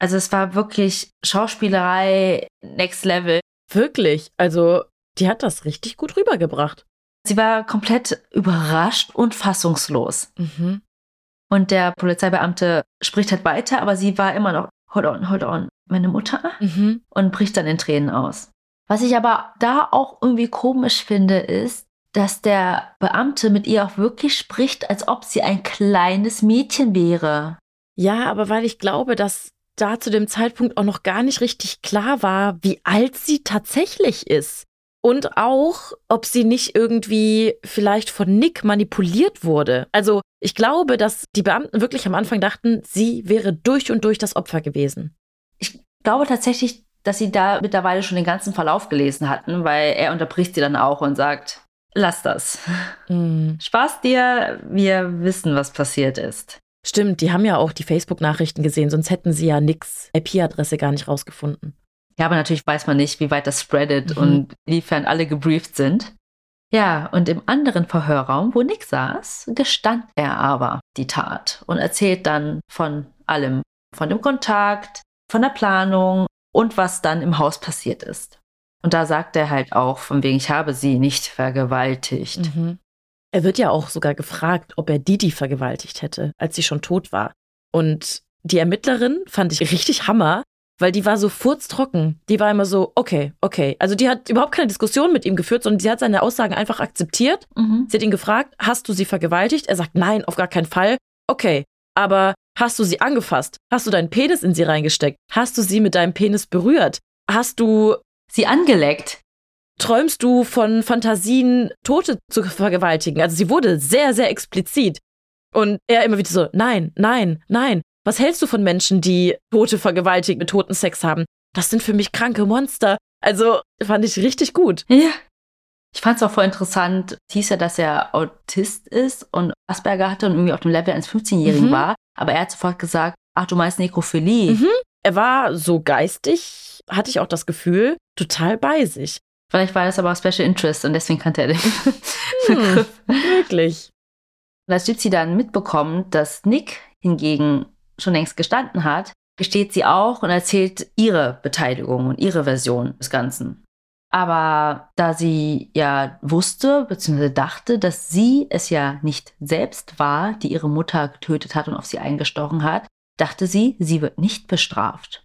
Also es war wirklich Schauspielerei next level. Wirklich, also die hat das richtig gut rübergebracht. Sie war komplett überrascht und fassungslos. Mhm. Und der Polizeibeamte spricht halt weiter, aber sie war immer noch, hold on, hold on, meine Mutter? Mhm. Und bricht dann in Tränen aus. Was ich aber da auch irgendwie komisch finde, ist, dass der Beamte mit ihr auch wirklich spricht, als ob sie ein kleines Mädchen wäre. Ja, aber weil ich glaube, dass da zu dem Zeitpunkt auch noch gar nicht richtig klar war, wie alt sie tatsächlich ist. Und auch, ob sie nicht irgendwie vielleicht von Nick manipuliert wurde. Also ich glaube, dass die Beamten wirklich am Anfang dachten, sie wäre durch und durch das Opfer gewesen. Ich glaube tatsächlich, dass sie da mittlerweile schon den ganzen Verlauf gelesen hatten, weil er unterbricht sie dann auch und sagt, lass das. Mhm. Spaß dir, wir wissen, was passiert ist. Stimmt, die haben ja auch die Facebook-Nachrichten gesehen, sonst hätten sie ja Nicks IP-Adresse gar nicht rausgefunden. Ja, aber natürlich weiß man nicht, wie weit das spreadet mhm. und inwiefern alle gebrieft sind. Ja, und im anderen Verhörraum, wo Nick saß, gestand er aber die Tat und erzählt dann von allem, von dem Kontakt, von der Planung und was dann im Haus passiert ist. Und da sagt er halt auch, von wegen, ich habe sie nicht vergewaltigt. Mhm. Er wird ja auch sogar gefragt, ob er Didi vergewaltigt hätte, als sie schon tot war. Und die Ermittlerin fand ich richtig Hammer, weil die war so furztrocken. Die war immer so, okay, okay. Also die hat überhaupt keine Diskussion mit ihm geführt, sondern sie hat seine Aussagen einfach akzeptiert. Mhm. Sie hat ihn gefragt, hast du sie vergewaltigt? Er sagt, nein, auf gar keinen Fall. Okay, aber hast du sie angefasst? Hast du deinen Penis in sie reingesteckt? Hast du sie mit deinem Penis berührt? Hast du sie angeleckt? Träumst du von Fantasien, Tote zu vergewaltigen? Also sie wurde sehr, sehr explizit. Und er immer wieder so, nein, nein, nein. Was hältst du von Menschen, die Tote vergewaltigen, mit Toten Sex haben? Das sind für mich kranke Monster. Also fand ich richtig gut. Ja. Ich fand es auch voll interessant. Es hieß ja, dass er Autist ist und Asperger hatte und irgendwie auf dem Level eines 15-Jährigen mhm. war. Aber er hat sofort gesagt, ach, du meinst Nekrophilie. Mhm. Er war so geistig, hatte ich auch das Gefühl, total bei sich. Vielleicht war das aber auch Special Interest und deswegen kannte er den hm, Begriff. Wirklich. Und als Gypsy dann mitbekommt, dass Nick hingegen schon längst gestanden hat, gesteht sie auch und erzählt ihre Beteiligung und ihre Version des Ganzen. Aber da sie ja wusste bzw. dachte, dass sie es ja nicht selbst war, die ihre Mutter getötet hat und auf sie eingestochen hat, dachte sie, sie wird nicht bestraft.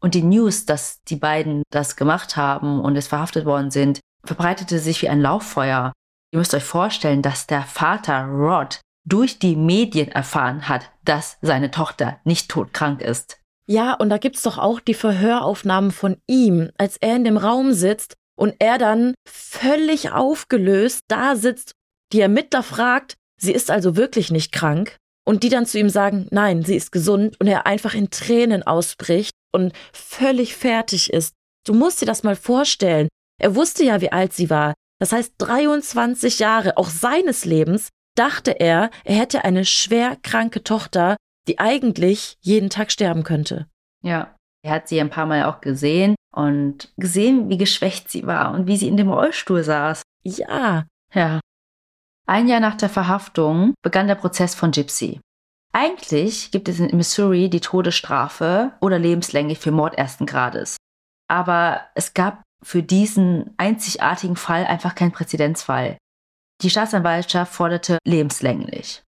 Und die News, dass die beiden das gemacht haben und es verhaftet worden sind, verbreitete sich wie ein Lauffeuer. Ihr müsst euch vorstellen, dass der Vater Rod durch die Medien erfahren hat, dass seine Tochter nicht todkrank ist. Ja, und da gibt's doch auch die Verhöraufnahmen von ihm, als er in dem Raum sitzt und er dann völlig aufgelöst da sitzt, die Ermittler fragt, sie ist also wirklich nicht krank, und die dann zu ihm sagen, nein, sie ist gesund, und er einfach in Tränen ausbricht und völlig fertig ist. Du musst dir das mal vorstellen. Er wusste ja, wie alt sie war. Das heißt, 23 Jahre auch seines Lebens dachte er, er hätte eine schwer kranke Tochter, die eigentlich jeden Tag sterben könnte. Ja, er hat sie ein paar Mal auch gesehen und gesehen, wie geschwächt sie war und wie sie in dem Rollstuhl saß. Ja. Ja. Ein Jahr nach der Verhaftung begann der Prozess von Gypsy. Eigentlich gibt es in Missouri die Todesstrafe oder lebenslänglich für Mord ersten Grades. Aber es gab für diesen einzigartigen Fall einfach keinen Präzedenzfall. Die Staatsanwaltschaft forderte lebenslänglich.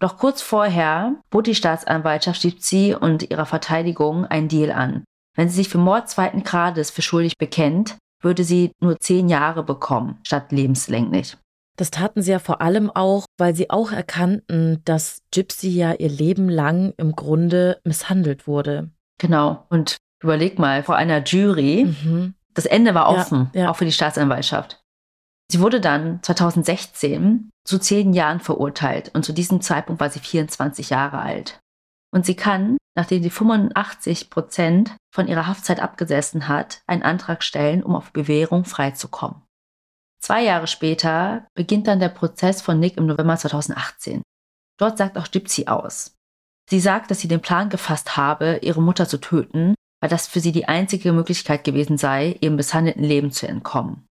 Doch kurz vorher bot die Staatsanwaltschaft Gypsy und ihrer Verteidigung einen Deal an. Wenn sie sich für Mord zweiten Grades für schuldig bekennt, würde sie nur zehn Jahre bekommen, statt lebenslänglich. Das taten sie ja vor allem auch, weil sie auch erkannten, dass Gypsy ja ihr Leben lang im Grunde misshandelt wurde. Genau. Und überleg mal, vor einer Jury, mhm. das Ende war offen, ja, ja. auch für die Staatsanwaltschaft. Sie wurde dann 2016 zu zehn Jahren verurteilt und zu diesem Zeitpunkt war sie 24 Jahre alt. Und sie kann, nachdem sie 85 Prozent von ihrer Haftzeit abgesessen hat, einen Antrag stellen, um auf Bewährung freizukommen. Zwei Jahre später beginnt dann der Prozess von Nick im November 2018. Dort sagt auch Gypsy aus. Sie sagt, dass sie den Plan gefasst habe, ihre Mutter zu töten, weil das für sie die einzige Möglichkeit gewesen sei, ihrem misshandelten Leben zu entkommen.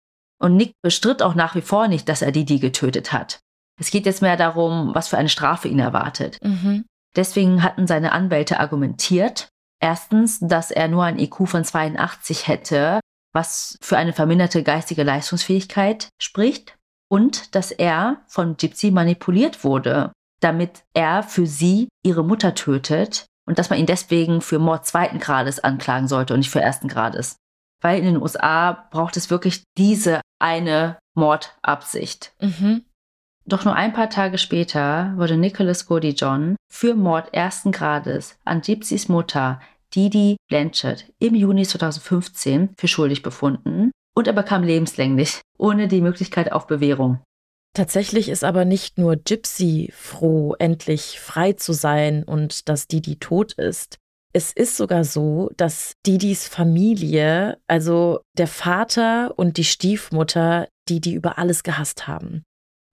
Und Nick bestritt auch nach wie vor nicht, dass er Didi getötet hat. Es geht jetzt mehr darum, was für eine Strafe ihn erwartet. Mhm. Deswegen hatten seine Anwälte argumentiert, erstens, dass er nur ein IQ von 82 hätte, was für eine verminderte geistige Leistungsfähigkeit spricht, und dass er von Gypsy manipuliert wurde, damit er für sie ihre Mutter tötet und dass man ihn deswegen für Mord zweiten Grades anklagen sollte und nicht für ersten Grades. Weil in den USA braucht es wirklich diese eine Mordabsicht. Mhm. Doch nur ein paar Tage später wurde Nicholas Goody John für Mord ersten Grades an Gypsys Mutter Didi Blanchard im Juni 2015 für schuldig befunden und er bekam lebenslänglich, ohne die Möglichkeit auf Bewährung. Tatsächlich ist aber nicht nur Gypsy froh, endlich frei zu sein und dass Didi tot ist. Es ist sogar so, dass Didis Familie, also der Vater und die Stiefmutter, Didi über alles gehasst haben.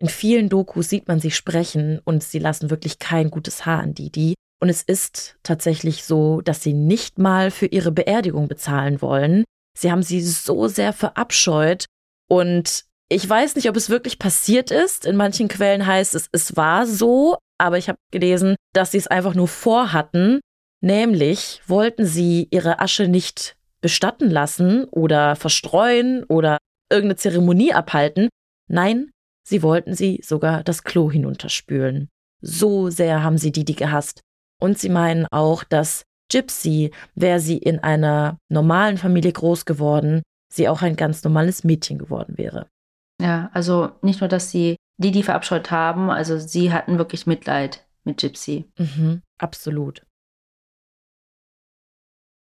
In vielen Dokus sieht man sie sprechen und sie lassen wirklich kein gutes Haar an Didi. Und es ist tatsächlich so, dass sie nicht mal für ihre Beerdigung bezahlen wollen. Sie haben sie so sehr verabscheut. Und ich weiß nicht, ob es wirklich passiert ist. In manchen Quellen heißt es, es war so. Aber ich habe gelesen, dass sie es einfach nur vorhatten. Nämlich wollten sie ihre Asche nicht bestatten lassen oder verstreuen oder irgendeine Zeremonie abhalten. Nein, sie wollten sie sogar das Klo hinunterspülen. So sehr haben sie Didi gehasst. Und sie meinen auch, dass Gypsy, wäre sie in einer normalen Familie groß geworden, sie auch ein ganz normales Mädchen geworden wäre. Ja, also nicht nur, dass sie Didi verabscheut haben, also sie hatten wirklich Mitleid mit Gypsy. Mhm, absolut.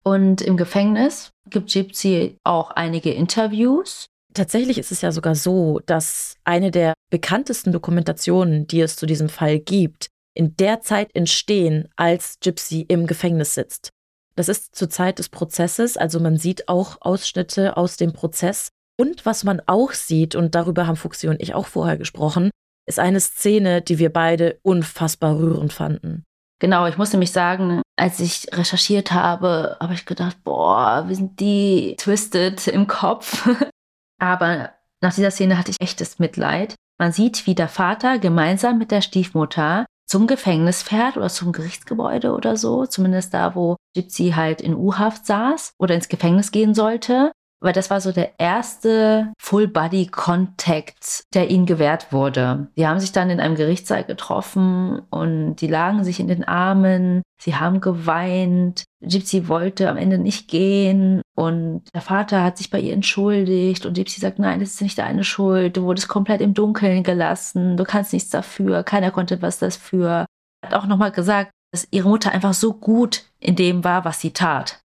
Und im Gefängnis gibt Gypsy auch einige Interviews. Tatsächlich ist es ja sogar so, dass eine der bekanntesten Dokumentationen, die es zu diesem Fall gibt, in der Zeit entstehen, als Gypsy im Gefängnis sitzt. Das ist zur Zeit des Prozesses, also man sieht auch Ausschnitte aus dem Prozess. Und was man auch sieht, und darüber haben Fuxi und ich auch vorher gesprochen, ist eine Szene, die wir beide unfassbar rührend fanden. Genau, ich muss nämlich sagen, als ich recherchiert habe, habe ich gedacht, boah, wie sind die twisted im Kopf. Aber nach dieser Szene hatte ich echtes Mitleid. Man sieht, wie der Vater gemeinsam mit der Stiefmutter zum Gefängnis fährt oder zum Gerichtsgebäude oder so, zumindest da, wo Gypsy halt in U-Haft saß oder ins Gefängnis gehen sollte. Weil das war so der erste Full-Body-Contact, der ihnen gewährt wurde. Die haben sich dann in einem Gerichtssaal getroffen und die lagen sich in den Armen. Sie haben geweint. Gypsy wollte am Ende nicht gehen und der Vater hat sich bei ihr entschuldigt und Gypsy sagt, nein, das ist nicht deine Schuld. Du wurdest komplett im Dunkeln gelassen. Du kannst nichts dafür. Keiner konnte was dafür. Hat auch nochmal gesagt, dass ihre Mutter einfach so gut in dem war, was sie tat.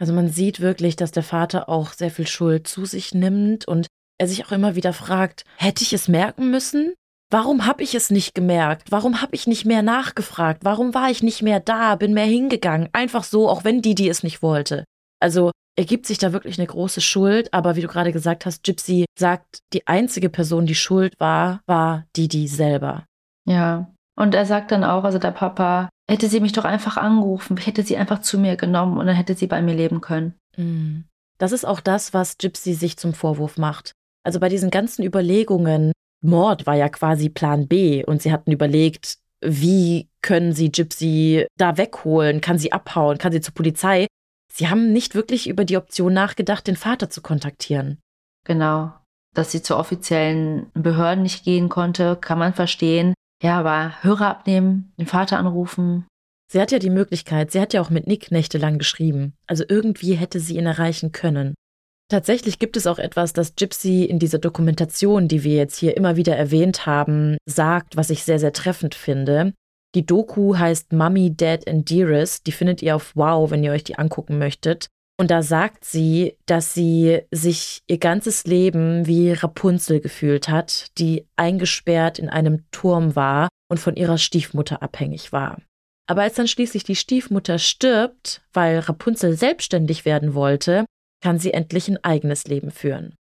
Also man sieht wirklich, dass der Vater auch sehr viel Schuld zu sich nimmt und er sich auch immer wieder fragt, hätte ich es merken müssen? Warum habe ich es nicht gemerkt? Warum habe ich nicht mehr nachgefragt? Warum war ich nicht mehr da, bin mehr hingegangen? Einfach so, auch wenn Didi es nicht wollte. Also er gibt sich da wirklich eine große Schuld, aber wie du gerade gesagt hast, Gypsy sagt, die einzige Person, die schuld war, war Didi selber. Ja, und er sagt dann auch, also der Papa, hätte sie mich doch einfach angerufen, ich hätte sie einfach zu mir genommen und dann hätte sie bei mir leben können. Mhm. Das ist auch das, was Gypsy sich zum Vorwurf macht. Also bei diesen ganzen Überlegungen, Mord war ja quasi Plan B und sie hatten überlegt, wie können sie Gypsy da wegholen, kann sie abhauen, kann sie zur Polizei. Sie haben nicht wirklich über die Option nachgedacht, den Vater zu kontaktieren. Genau. Dass sie zu offiziellen Behörden nicht gehen konnte, kann man verstehen. Ja, aber Hörer abnehmen, den Vater anrufen. Sie hat ja die Möglichkeit, sie hat ja auch mit Nick nächtelang geschrieben. Also irgendwie hätte sie ihn erreichen können. Tatsächlich gibt es auch etwas, das Gypsy in dieser Dokumentation, die wir jetzt hier immer wieder erwähnt haben, sagt, was ich sehr, sehr treffend finde. Die Doku heißt Mummy, Dad and Dearest. Die findet ihr auf Wow, wenn ihr euch die angucken möchtet. Und da sagt sie, dass sie sich ihr ganzes Leben wie Rapunzel gefühlt hat, die eingesperrt in einem Turm war und von ihrer Stiefmutter abhängig war. Aber als dann schließlich die Stiefmutter stirbt, weil Rapunzel selbstständig werden wollte, kann sie endlich ein eigenes Leben führen.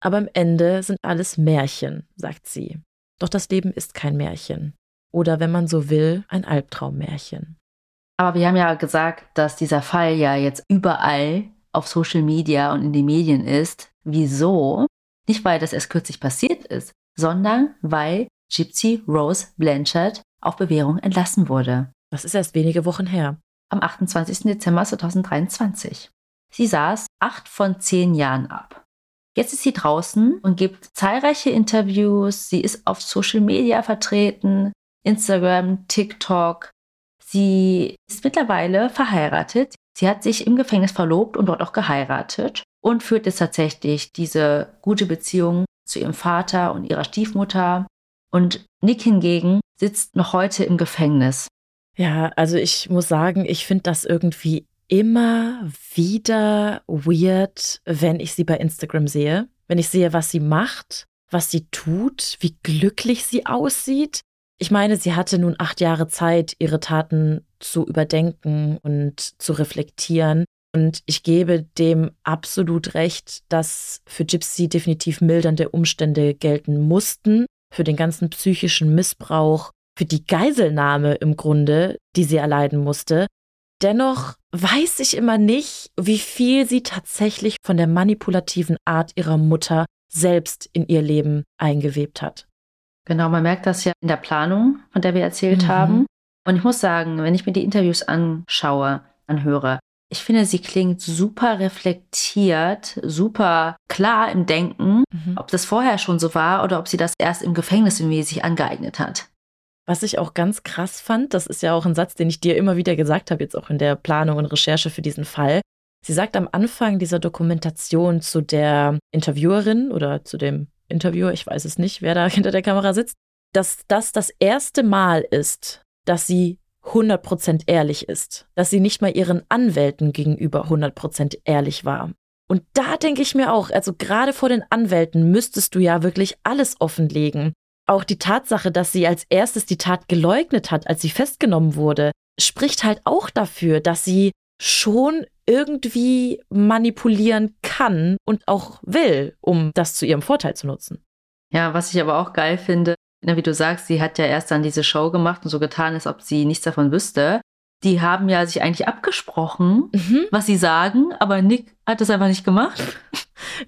Aber am Ende sind alles Märchen, sagt sie. Doch das Leben ist kein Märchen. Oder wenn man so will, ein Albtraummärchen. Aber wir haben ja gesagt, dass dieser Fall ja jetzt überall auf Social Media und in den Medien ist. Wieso? Nicht, weil das erst kürzlich passiert ist, sondern weil Gypsy Rose Blanchard auf Bewährung entlassen wurde. Das ist erst wenige Wochen her. Am 28. Dezember 2023. Sie saß acht von zehn Jahren ab. Jetzt ist sie draußen und gibt zahlreiche Interviews. Sie ist auf Social Media vertreten, Instagram, TikTok. Sie ist mittlerweile verheiratet. Sie hat sich im Gefängnis verlobt und dort auch geheiratet und führt jetzt tatsächlich diese gute Beziehung zu ihrem Vater und ihrer Stiefmutter. Und Nick hingegen sitzt noch heute im Gefängnis. Ja, also ich muss sagen, ich finde das irgendwie immer wieder weird, wenn ich sie bei Instagram sehe. Wenn ich sehe, was sie macht, was sie tut, wie glücklich sie aussieht. Ich meine, sie hatte nun acht Jahre Zeit, ihre Taten zu überdenken und zu reflektieren. Und ich gebe dem absolut recht, dass für Gypsy definitiv mildernde Umstände gelten mussten, für den ganzen psychischen Missbrauch, für die Geiselnahme im Grunde, die sie erleiden musste. Dennoch weiß ich immer nicht, wie viel sie tatsächlich von der manipulativen Art ihrer Mutter selbst in ihr Leben eingewebt hat. Genau, man merkt das ja in der Planung, von der wir erzählt mhm. haben. Und ich muss sagen, wenn ich mir die Interviews anschaue, anhöre, ich finde, sie klingt super reflektiert, super klar im Denken, mhm. ob das vorher schon so war oder ob sie das erst im Gefängnis irgendwie sich angeeignet hat. Was ich auch ganz krass fand, das ist ja auch ein Satz, den ich dir immer wieder gesagt habe, jetzt auch in der Planung und Recherche für diesen Fall. Sie sagt am Anfang dieser Dokumentation zu der Interviewerin oder zu dem Interviewer, ich weiß es nicht, wer da hinter der Kamera sitzt, dass das das erste Mal ist, dass sie 100% ehrlich ist, dass sie nicht mal ihren Anwälten gegenüber 100% ehrlich war. Und da denke ich mir auch, also gerade vor den Anwälten müsstest du ja wirklich alles offenlegen. Auch die Tatsache, dass sie als erstes die Tat geleugnet hat, als sie festgenommen wurde, spricht halt auch dafür, dass sie schon irgendwie manipulieren kann und auch will, um das zu ihrem Vorteil zu nutzen. Ja, was ich aber auch geil finde, wie du sagst, sie hat ja erst dann diese Show gemacht und so getan, als ob sie nichts davon wüsste. Die haben ja sich eigentlich abgesprochen, mhm. was sie sagen, aber Nick hat das einfach nicht gemacht.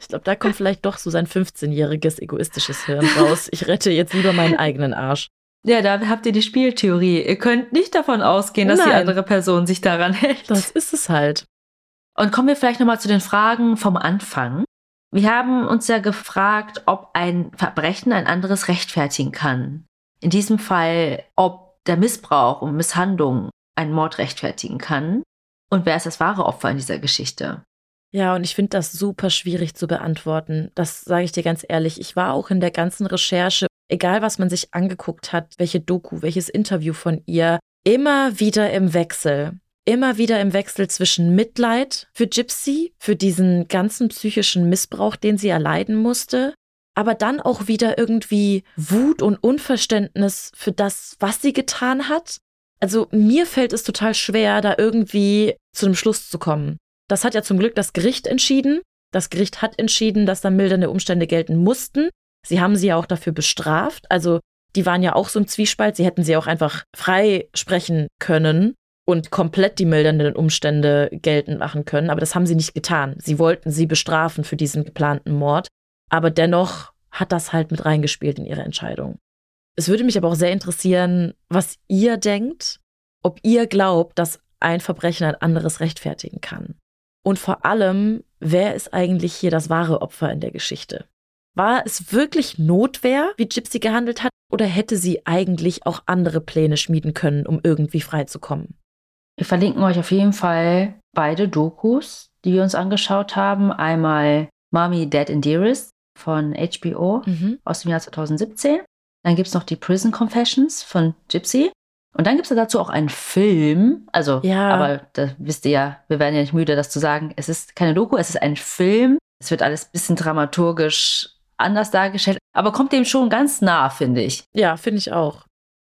Ich glaube, da kommt vielleicht doch so sein 15-jähriges egoistisches Hirn raus. Ich rette jetzt lieber meinen eigenen Arsch. Ja, da habt ihr die Spieltheorie. Ihr könnt nicht davon ausgehen, dass Nein. die andere Person sich daran hält. Das ist es halt. Und kommen wir vielleicht nochmal zu den Fragen vom Anfang. Wir haben uns ja gefragt, ob ein Verbrechen ein anderes rechtfertigen kann. In diesem Fall, ob der Missbrauch und Misshandlung einen Mord rechtfertigen kann. Und wer ist das wahre Opfer in dieser Geschichte? Ja, und ich finde das super schwierig zu beantworten. Das sage ich dir ganz ehrlich. Ich war auch in der ganzen Recherche, egal was man sich angeguckt hat, welche Doku, welches Interview von ihr, immer wieder im Wechsel. Immer wieder im Wechsel zwischen Mitleid für Gypsy, für diesen ganzen psychischen Missbrauch, den sie erleiden musste, aber dann auch wieder irgendwie Wut und Unverständnis für das, was sie getan hat. Also mir fällt es total schwer, da irgendwie zu einem Schluss zu kommen. Das hat ja zum Glück das Gericht entschieden. Das Gericht hat entschieden, dass da mildernde Umstände gelten mussten. Sie haben sie ja auch dafür bestraft. Also die waren ja auch so im Zwiespalt. Sie hätten sie auch einfach frei sprechen können. Und komplett die mildernden Umstände geltend machen können. Aber das haben sie nicht getan. Sie wollten sie bestrafen für diesen geplanten Mord. Aber dennoch hat das halt mit reingespielt in ihre Entscheidung. Es würde mich aber auch sehr interessieren, was ihr denkt, ob ihr glaubt, dass ein Verbrechen ein anderes rechtfertigen kann. Und vor allem, wer ist eigentlich hier das wahre Opfer in der Geschichte? War es wirklich Notwehr, wie Gypsy gehandelt hat, oder hätte sie eigentlich auch andere Pläne schmieden können, um irgendwie freizukommen? Wir verlinken euch auf jeden Fall beide Dokus, die wir uns angeschaut haben. Einmal Mommy, Dead and Dearest von HBO mhm. aus dem Jahr 2017. Dann gibt es noch die Prison Confessions von Gypsy. Und dann gibt es dazu auch einen Film. Also, ja. aber da wisst ihr ja, wir werden ja nicht müde, das zu sagen. Es ist keine Doku, es ist ein Film. Es wird alles ein bisschen dramaturgisch anders dargestellt, aber kommt dem schon ganz nah, finde ich. Ja, finde ich auch.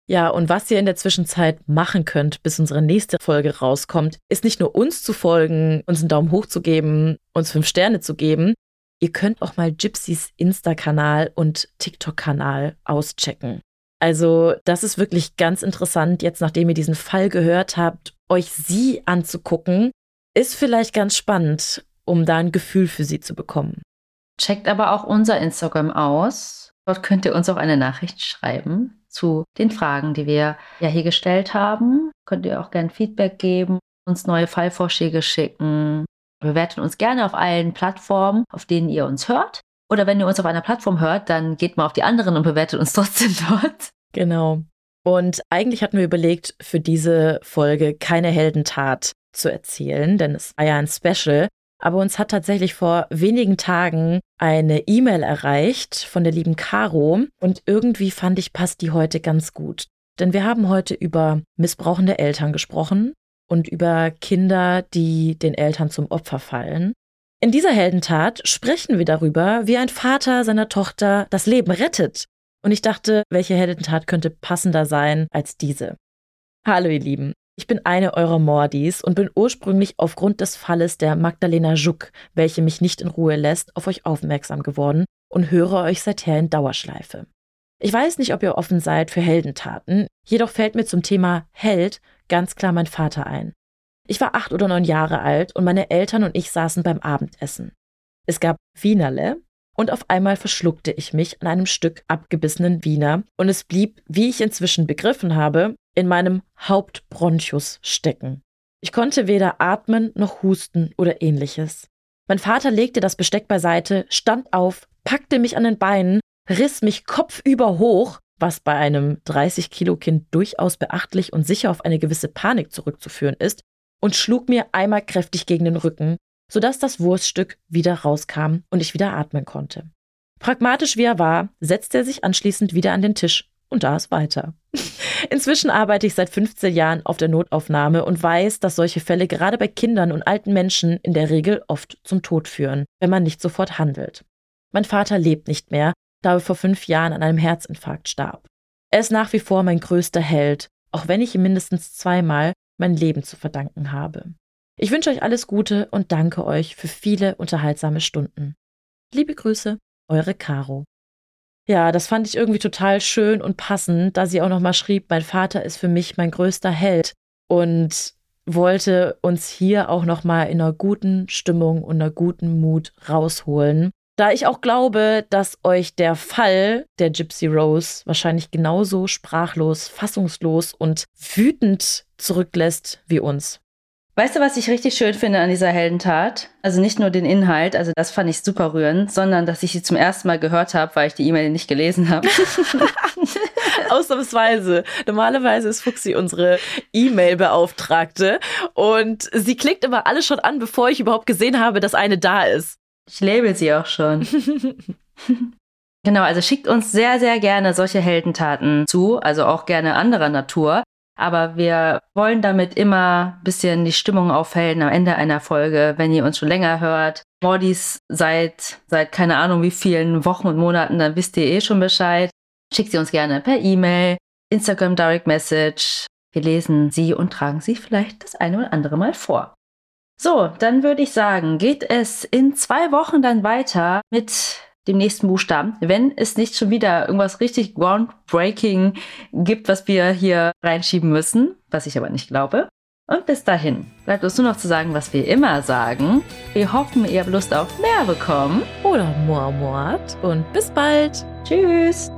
Ja, und was ihr in der Zwischenzeit machen könnt, bis unsere nächste Folge rauskommt, ist nicht nur uns zu folgen, uns einen Daumen hoch zu geben, uns fünf Sterne zu geben. Ihr könnt auch mal Gypsys Insta-Kanal und TikTok-Kanal auschecken. Also, das ist wirklich ganz interessant, jetzt nachdem ihr diesen Fall gehört habt, euch sie anzugucken, ist vielleicht ganz spannend, um da ein Gefühl für sie zu bekommen. Checkt aber auch unser Instagram aus. Dort könnt ihr uns auch eine Nachricht schreiben zu den Fragen, die wir ja hier gestellt haben. Könnt ihr auch gerne Feedback geben, uns neue Fallvorschläge schicken. Bewertet uns gerne auf allen Plattformen, auf denen ihr uns hört. Oder wenn ihr uns auf einer Plattform hört, dann geht mal auf die anderen und bewertet uns trotzdem dort. Genau. Und eigentlich hatten wir überlegt, für diese Folge keine Heldentat zu erzählen, denn es war ja ein Special. Aber uns hat tatsächlich vor wenigen Tagen eine E-Mail erreicht von der lieben Caro und irgendwie fand ich, passt die heute ganz gut. Denn wir haben heute über missbrauchende Eltern gesprochen und über Kinder, die den Eltern zum Opfer fallen. In dieser Heldentat sprechen wir darüber, wie ein Vater seiner Tochter das Leben rettet. Und ich dachte, welche Heldentat könnte passender sein als diese? Hallo ihr Lieben, ich bin eine eurer Mordis und bin ursprünglich aufgrund des Falles der Magdalena Juck, welche mich nicht in Ruhe lässt, auf euch aufmerksam geworden und höre euch seither in Dauerschleife. Ich weiß nicht, ob ihr offen seid für Heldentaten, jedoch fällt mir zum Thema Held ganz klar mein Vater ein. Ich war acht oder neun Jahre alt und meine Eltern und ich saßen beim Abendessen. Es gab Wienerle und auf einmal verschluckte ich mich an einem Stück abgebissenen Wiener und es blieb, wie ich inzwischen begriffen habe, in meinem Hauptbronchus stecken. Ich konnte weder atmen noch husten oder ähnliches. Mein Vater legte das Besteck beiseite, stand auf, packte mich an den Beinen, riss mich kopfüber hoch, was bei einem 30 Kilo Kind durchaus beachtlich und sicher auf eine gewisse Panik zurückzuführen ist, und schlug mir einmal kräftig gegen den Rücken, sodass das Wurststück wieder rauskam und ich wieder atmen konnte. Pragmatisch wie er war, setzte er sich anschließend wieder an den Tisch und da ist weiter. Inzwischen arbeite ich seit 15 Jahren auf der Notaufnahme und weiß, dass solche Fälle gerade bei Kindern und alten Menschen in der Regel oft zum Tod führen, wenn man nicht sofort handelt. Mein Vater lebt nicht mehr, da er vor fünf Jahren an einem Herzinfarkt starb. Er ist nach wie vor mein größter Held, auch wenn ich ihm mindestens zweimal mein Leben zu verdanken habe. Ich wünsche euch alles Gute und danke euch für viele unterhaltsame Stunden. Liebe Grüße, eure Caro. Ja, das fand ich irgendwie total schön und passend, da sie auch nochmal schrieb, mein Vater ist für mich mein größter Held und wollte uns hier auch nochmal in einer guten Stimmung und einer guten Mut rausholen. Da ich auch glaube, dass euch der Fall der Gypsy Rose wahrscheinlich genauso sprachlos, fassungslos und wütend zurücklässt wie uns. Weißt du, was ich richtig schön finde an dieser Heldentat? Also nicht nur den Inhalt, also das fand ich super rührend, sondern dass ich sie zum ersten Mal gehört habe, weil ich die E-Mail nicht gelesen habe. Ausnahmsweise. Normalerweise ist Fuxi unsere E-Mail-Beauftragte und sie klickt immer alles schon an, bevor ich überhaupt gesehen habe, dass eine da ist. Ich label sie auch schon. genau, also schickt uns sehr, sehr gerne solche Heldentaten zu, also auch gerne anderer Natur. Aber wir wollen damit immer ein bisschen die Stimmung aufhellen am Ende einer Folge, wenn ihr uns schon länger hört. Mordis seit, seit keine Ahnung wie vielen Wochen und Monaten, dann wisst ihr eh schon Bescheid. Schickt sie uns gerne per E-Mail, Instagram Direct Message. Wir lesen sie und tragen sie vielleicht das eine oder andere Mal vor. So, dann würde ich sagen, geht es in zwei Wochen dann weiter mit dem nächsten Buchstaben, wenn es nicht schon wieder irgendwas richtig groundbreaking gibt, was wir hier reinschieben müssen, was ich aber nicht glaube. Und bis dahin bleibt uns nur noch zu sagen, was wir immer sagen. Wir hoffen, ihr habt Lust auf mehr bekommen. Oder Moormord. Und bis bald. Tschüss.